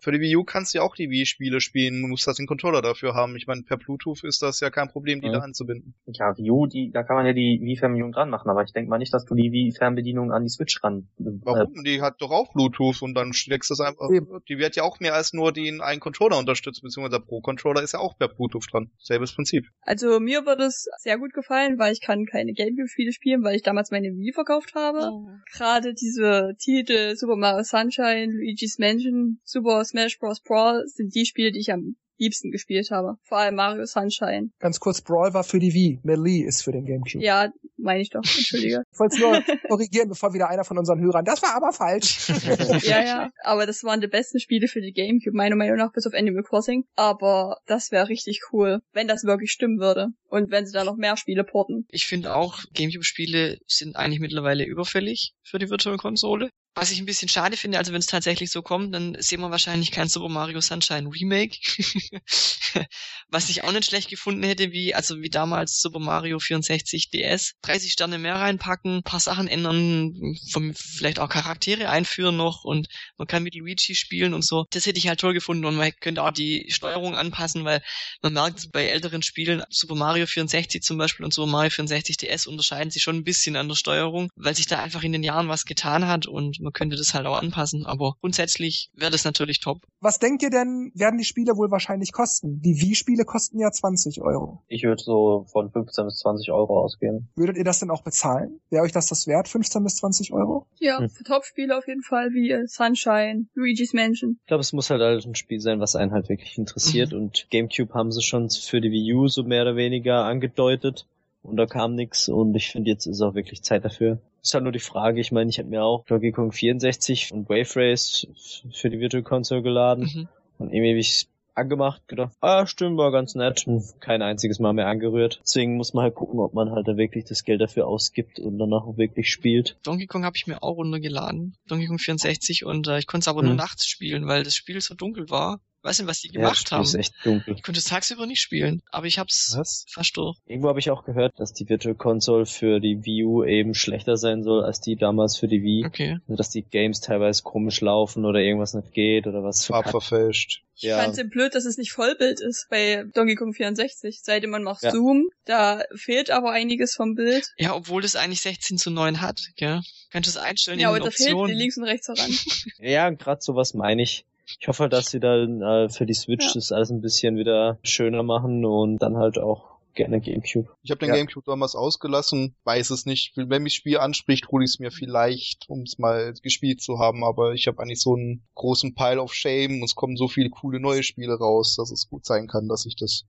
Für die Wii U kannst du ja auch die Wii-Spiele spielen, du musst halt den Controller dafür haben. Ich meine, per Bluetooth ist das ja kein Problem, die Mhm. da anzubinden. ja, Wii U, die, da kann man ja die Wii-Fernbedienung dran machen, aber ich denke mal nicht, dass du die Wii-Fernbedienung an die Switch ran. Äh, Warum? Die hat doch auch Bluetooth und dann steckst du es einfach. Eben. Die wird ja auch mehr als nur den einen Controller unterstützt, beziehungsweise der Pro-Controller ist ja auch per Bluetooth dran. Selbes Prinzip. Also mir wird es sehr gut gefallen, weil ich kann keine Gamecube-Spiele spielen, weil ich damals meine Wii verkauft habe. Gerade diese Titel Super Mario Sunshine, Luigi's Mansion, Super Smash Bros. Brawl sind die Spiele, die ich am liebsten gespielt habe. Vor allem Mario Sunshine. Ganz kurz, Brawl war für die Wii, Melee ist für den GameCube. Ja, meine ich doch, entschuldige. Ich wollte es nur [laughs] korrigieren, bevor wieder einer von unseren Hörern, das war aber falsch. [laughs] ja, ja. Aber das waren die besten Spiele für die Gamecube, meiner Meinung nach, bis auf Animal Crossing. Aber das wäre richtig cool, wenn das wirklich stimmen würde. Und wenn sie da noch mehr Spiele porten. Ich finde auch, Gamecube-Spiele sind eigentlich mittlerweile überfällig für die Virtual Konsole. Was ich ein bisschen schade finde, also wenn es tatsächlich so kommt, dann sehen wir wahrscheinlich kein Super Mario Sunshine Remake. [laughs] Was ich auch nicht schlecht gefunden hätte, wie, also wie damals Super Mario 64 DS. 30 Sterne mehr reinpacken, paar Sachen ändern, vom, vielleicht auch Charaktere einführen noch und man kann mit Luigi spielen und so. Das hätte ich halt toll gefunden und man könnte auch die Steuerung anpassen, weil man merkt bei älteren Spielen, Super Mario 64 zum Beispiel und Super Mario 64 DS unterscheiden sich schon ein bisschen an der Steuerung, weil sich da einfach in den Jahren was getan hat und man könnte das halt auch anpassen. Aber grundsätzlich wäre das natürlich top. Was denkt ihr denn, werden die Spiele wohl wahrscheinlich kosten? Die Wii-Spiele kosten ja 20 Euro. ich würde so von 15 bis 20 Euro ausgehen. Würdet ihr das denn auch bezahlen? Wäre euch das das wert, 15 bis 20 Euro? Ja, Hm. für Top-Spiele auf jeden Fall, wie äh, Sunshine, Luigi's Mansion. Ich glaube, es muss halt, halt ein Spiel sein, was einen halt wirklich interessiert. Und GameCube haben sie schon für die Wii U so mehr oder weniger angedeutet. Und da kam nix. Und ich finde, jetzt ist auch wirklich Zeit dafür. Ist halt nur die Frage, ich meine, ich habe mir auch Donkey Kong 64 und Wave Race für die Virtual Console geladen. Mhm. Und irgendwie, ich angemacht, gedacht, ah, stimmt, war ganz nett. Kein einziges Mal mehr angerührt. Deswegen muss man halt gucken, ob man halt da wirklich das Geld dafür ausgibt und danach auch wirklich spielt. Donkey Kong habe ich mir auch runtergeladen. Donkey Kong 64 und äh, ich konnte es aber nur Hm. nachts spielen, weil das Spiel so dunkel war. Weiß nicht, was die Ja, gemacht das Spiel haben. ist echt dunkel. Ich konnte es tagsüber nicht spielen, aber ich hab's Was? fast durch. Irgendwo habe ich auch gehört, dass die Virtual Console für die Wii U eben schlechter sein soll als die damals für die Wii. Okay. Also, dass die Games teilweise komisch laufen oder irgendwas nicht geht oder was. Farbverfälscht. Ich Ja. fand's eben blöd, dass es nicht Vollbild ist bei Donkey Kong 64. Seitdem man macht Ja. Zoom, da fehlt aber einiges vom Bild. Ja, obwohl das eigentlich 16 zu 9 hat, gell? Kannst du es einstellen Ja, in aber da fehlt links und rechts heran. [laughs] Ja, gerade sowas meine ich. Ich hoffe halt, dass sie dann äh, für die Switch Ja. das alles ein bisschen wieder schöner machen und dann halt auch gerne Gamecube. Ich habe den Ja. Gamecube damals ausgelassen, weiß es nicht. Wenn mich das Spiel anspricht, hole ich es mir vielleicht, um es mal gespielt zu haben, aber ich habe eigentlich so einen großen Pile of Shame und es kommen so viele coole neue Spiele raus, dass es gut sein kann, dass ich das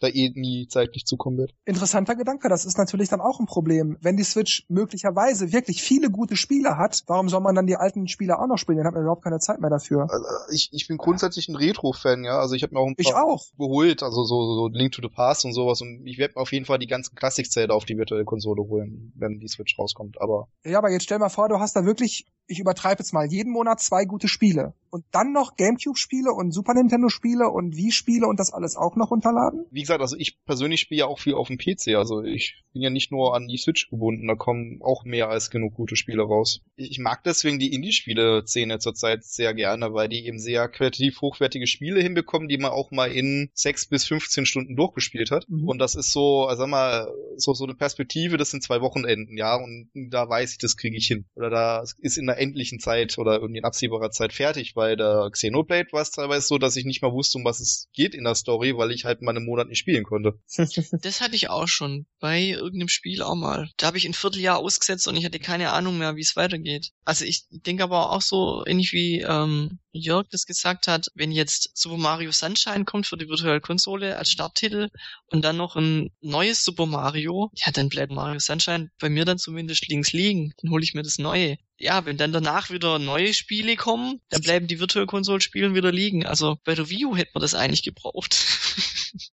da eh nie zeitlich zukommen wird. Interessanter Gedanke, das ist natürlich dann auch ein Problem. Wenn die Switch möglicherweise wirklich viele gute Spiele hat, warum soll man dann die alten Spiele auch noch spielen? Dann hat man überhaupt keine Zeit mehr dafür. Also ich, ich bin grundsätzlich ein Retro-Fan, ja. Also ich habe mir auch ein Ich paar auch. geholt, also so, so Link to the Past und sowas und ich werde auf jeden Fall die ganzen Klassikzähler auf die virtuelle Konsole holen, wenn die Switch rauskommt, aber Ja, aber jetzt stell mal vor, du hast da wirklich, ich übertreibe jetzt mal, jeden Monat zwei gute Spiele. Und dann noch Gamecube-Spiele und Super Nintendo-Spiele und Wii-Spiele und das alles auch noch runterladen? wie gesagt, also ich persönlich spiele ja auch viel auf dem PC, also ich bin ja nicht nur an die Switch gebunden, da kommen auch mehr als genug gute Spiele raus. Ich, mag deswegen die Indie-Spiele-Szene zurzeit sehr gerne, weil die eben sehr qualitativ hochwertige Spiele hinbekommen, die man auch mal in sechs bis 15 Stunden durchgespielt hat. Mhm. Und das ist so, also sag mal, so, so eine Perspektive, das sind zwei Wochenenden, ja, und da weiß ich, das kriege ich hin. Oder da ist in der endlichen Zeit oder irgendwie in absehbarer Zeit fertig. Bei der Xenoblade war es teilweise so, dass ich nicht mal wusste, um was es geht in der Story, weil ich halt mal einen Monat nicht spielen konnte. [laughs] Das hatte ich auch schon bei irgendeinem Spiel auch mal. Da habe ich ein Vierteljahr ausgesetzt und ich hatte keine Ahnung mehr, wie es weitergeht. Also ich denke aber auch so ähnlich wie ähm, Jörg das gesagt hat, wenn jetzt Super Mario Sunshine kommt für die Virtual Konsole als Starttitel und dann noch ein neues Super Mario, ja, dann bleibt Mario Sunshine bei mir dann zumindest links liegen. Dann hole ich mir das neue. Ja, wenn dann danach wieder neue Spiele kommen, dann bleiben die Virtual Console Spielen wieder liegen. Also bei der Wii U hätte man das eigentlich gebraucht. [laughs]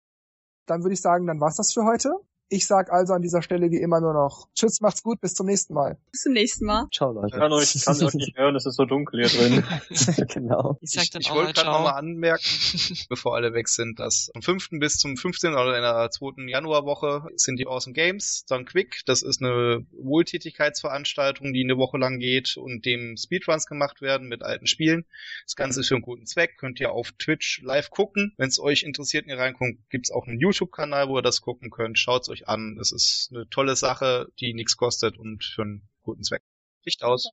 Dann würde ich sagen, dann war's das für heute. Ich sag also an dieser Stelle wie immer nur noch Tschüss, macht's gut, bis zum nächsten Mal. Bis zum nächsten Mal. Ciao, Ich Leute. kann euch, ich kann euch nicht hören, es ist so dunkel hier drin. [laughs] genau. Ich sag Ich, dann ich wollte gerade nochmal anmerken, [laughs] bevor alle weg sind, dass am 5. bis zum 15. oder in der 2. Januarwoche sind die Awesome Games, dann Quick, das ist eine Wohltätigkeitsveranstaltung, die eine Woche lang geht und dem Speedruns gemacht werden mit alten Spielen. Das Ganze ist für einen guten Zweck, könnt ihr auf Twitch live gucken. Wenn es euch interessiert und ihr reinkommt, gibt's auch einen YouTube-Kanal, wo ihr das gucken könnt. Schaut's euch an, es ist eine tolle Sache, die nichts kostet und für einen guten Zweck. Licht aus.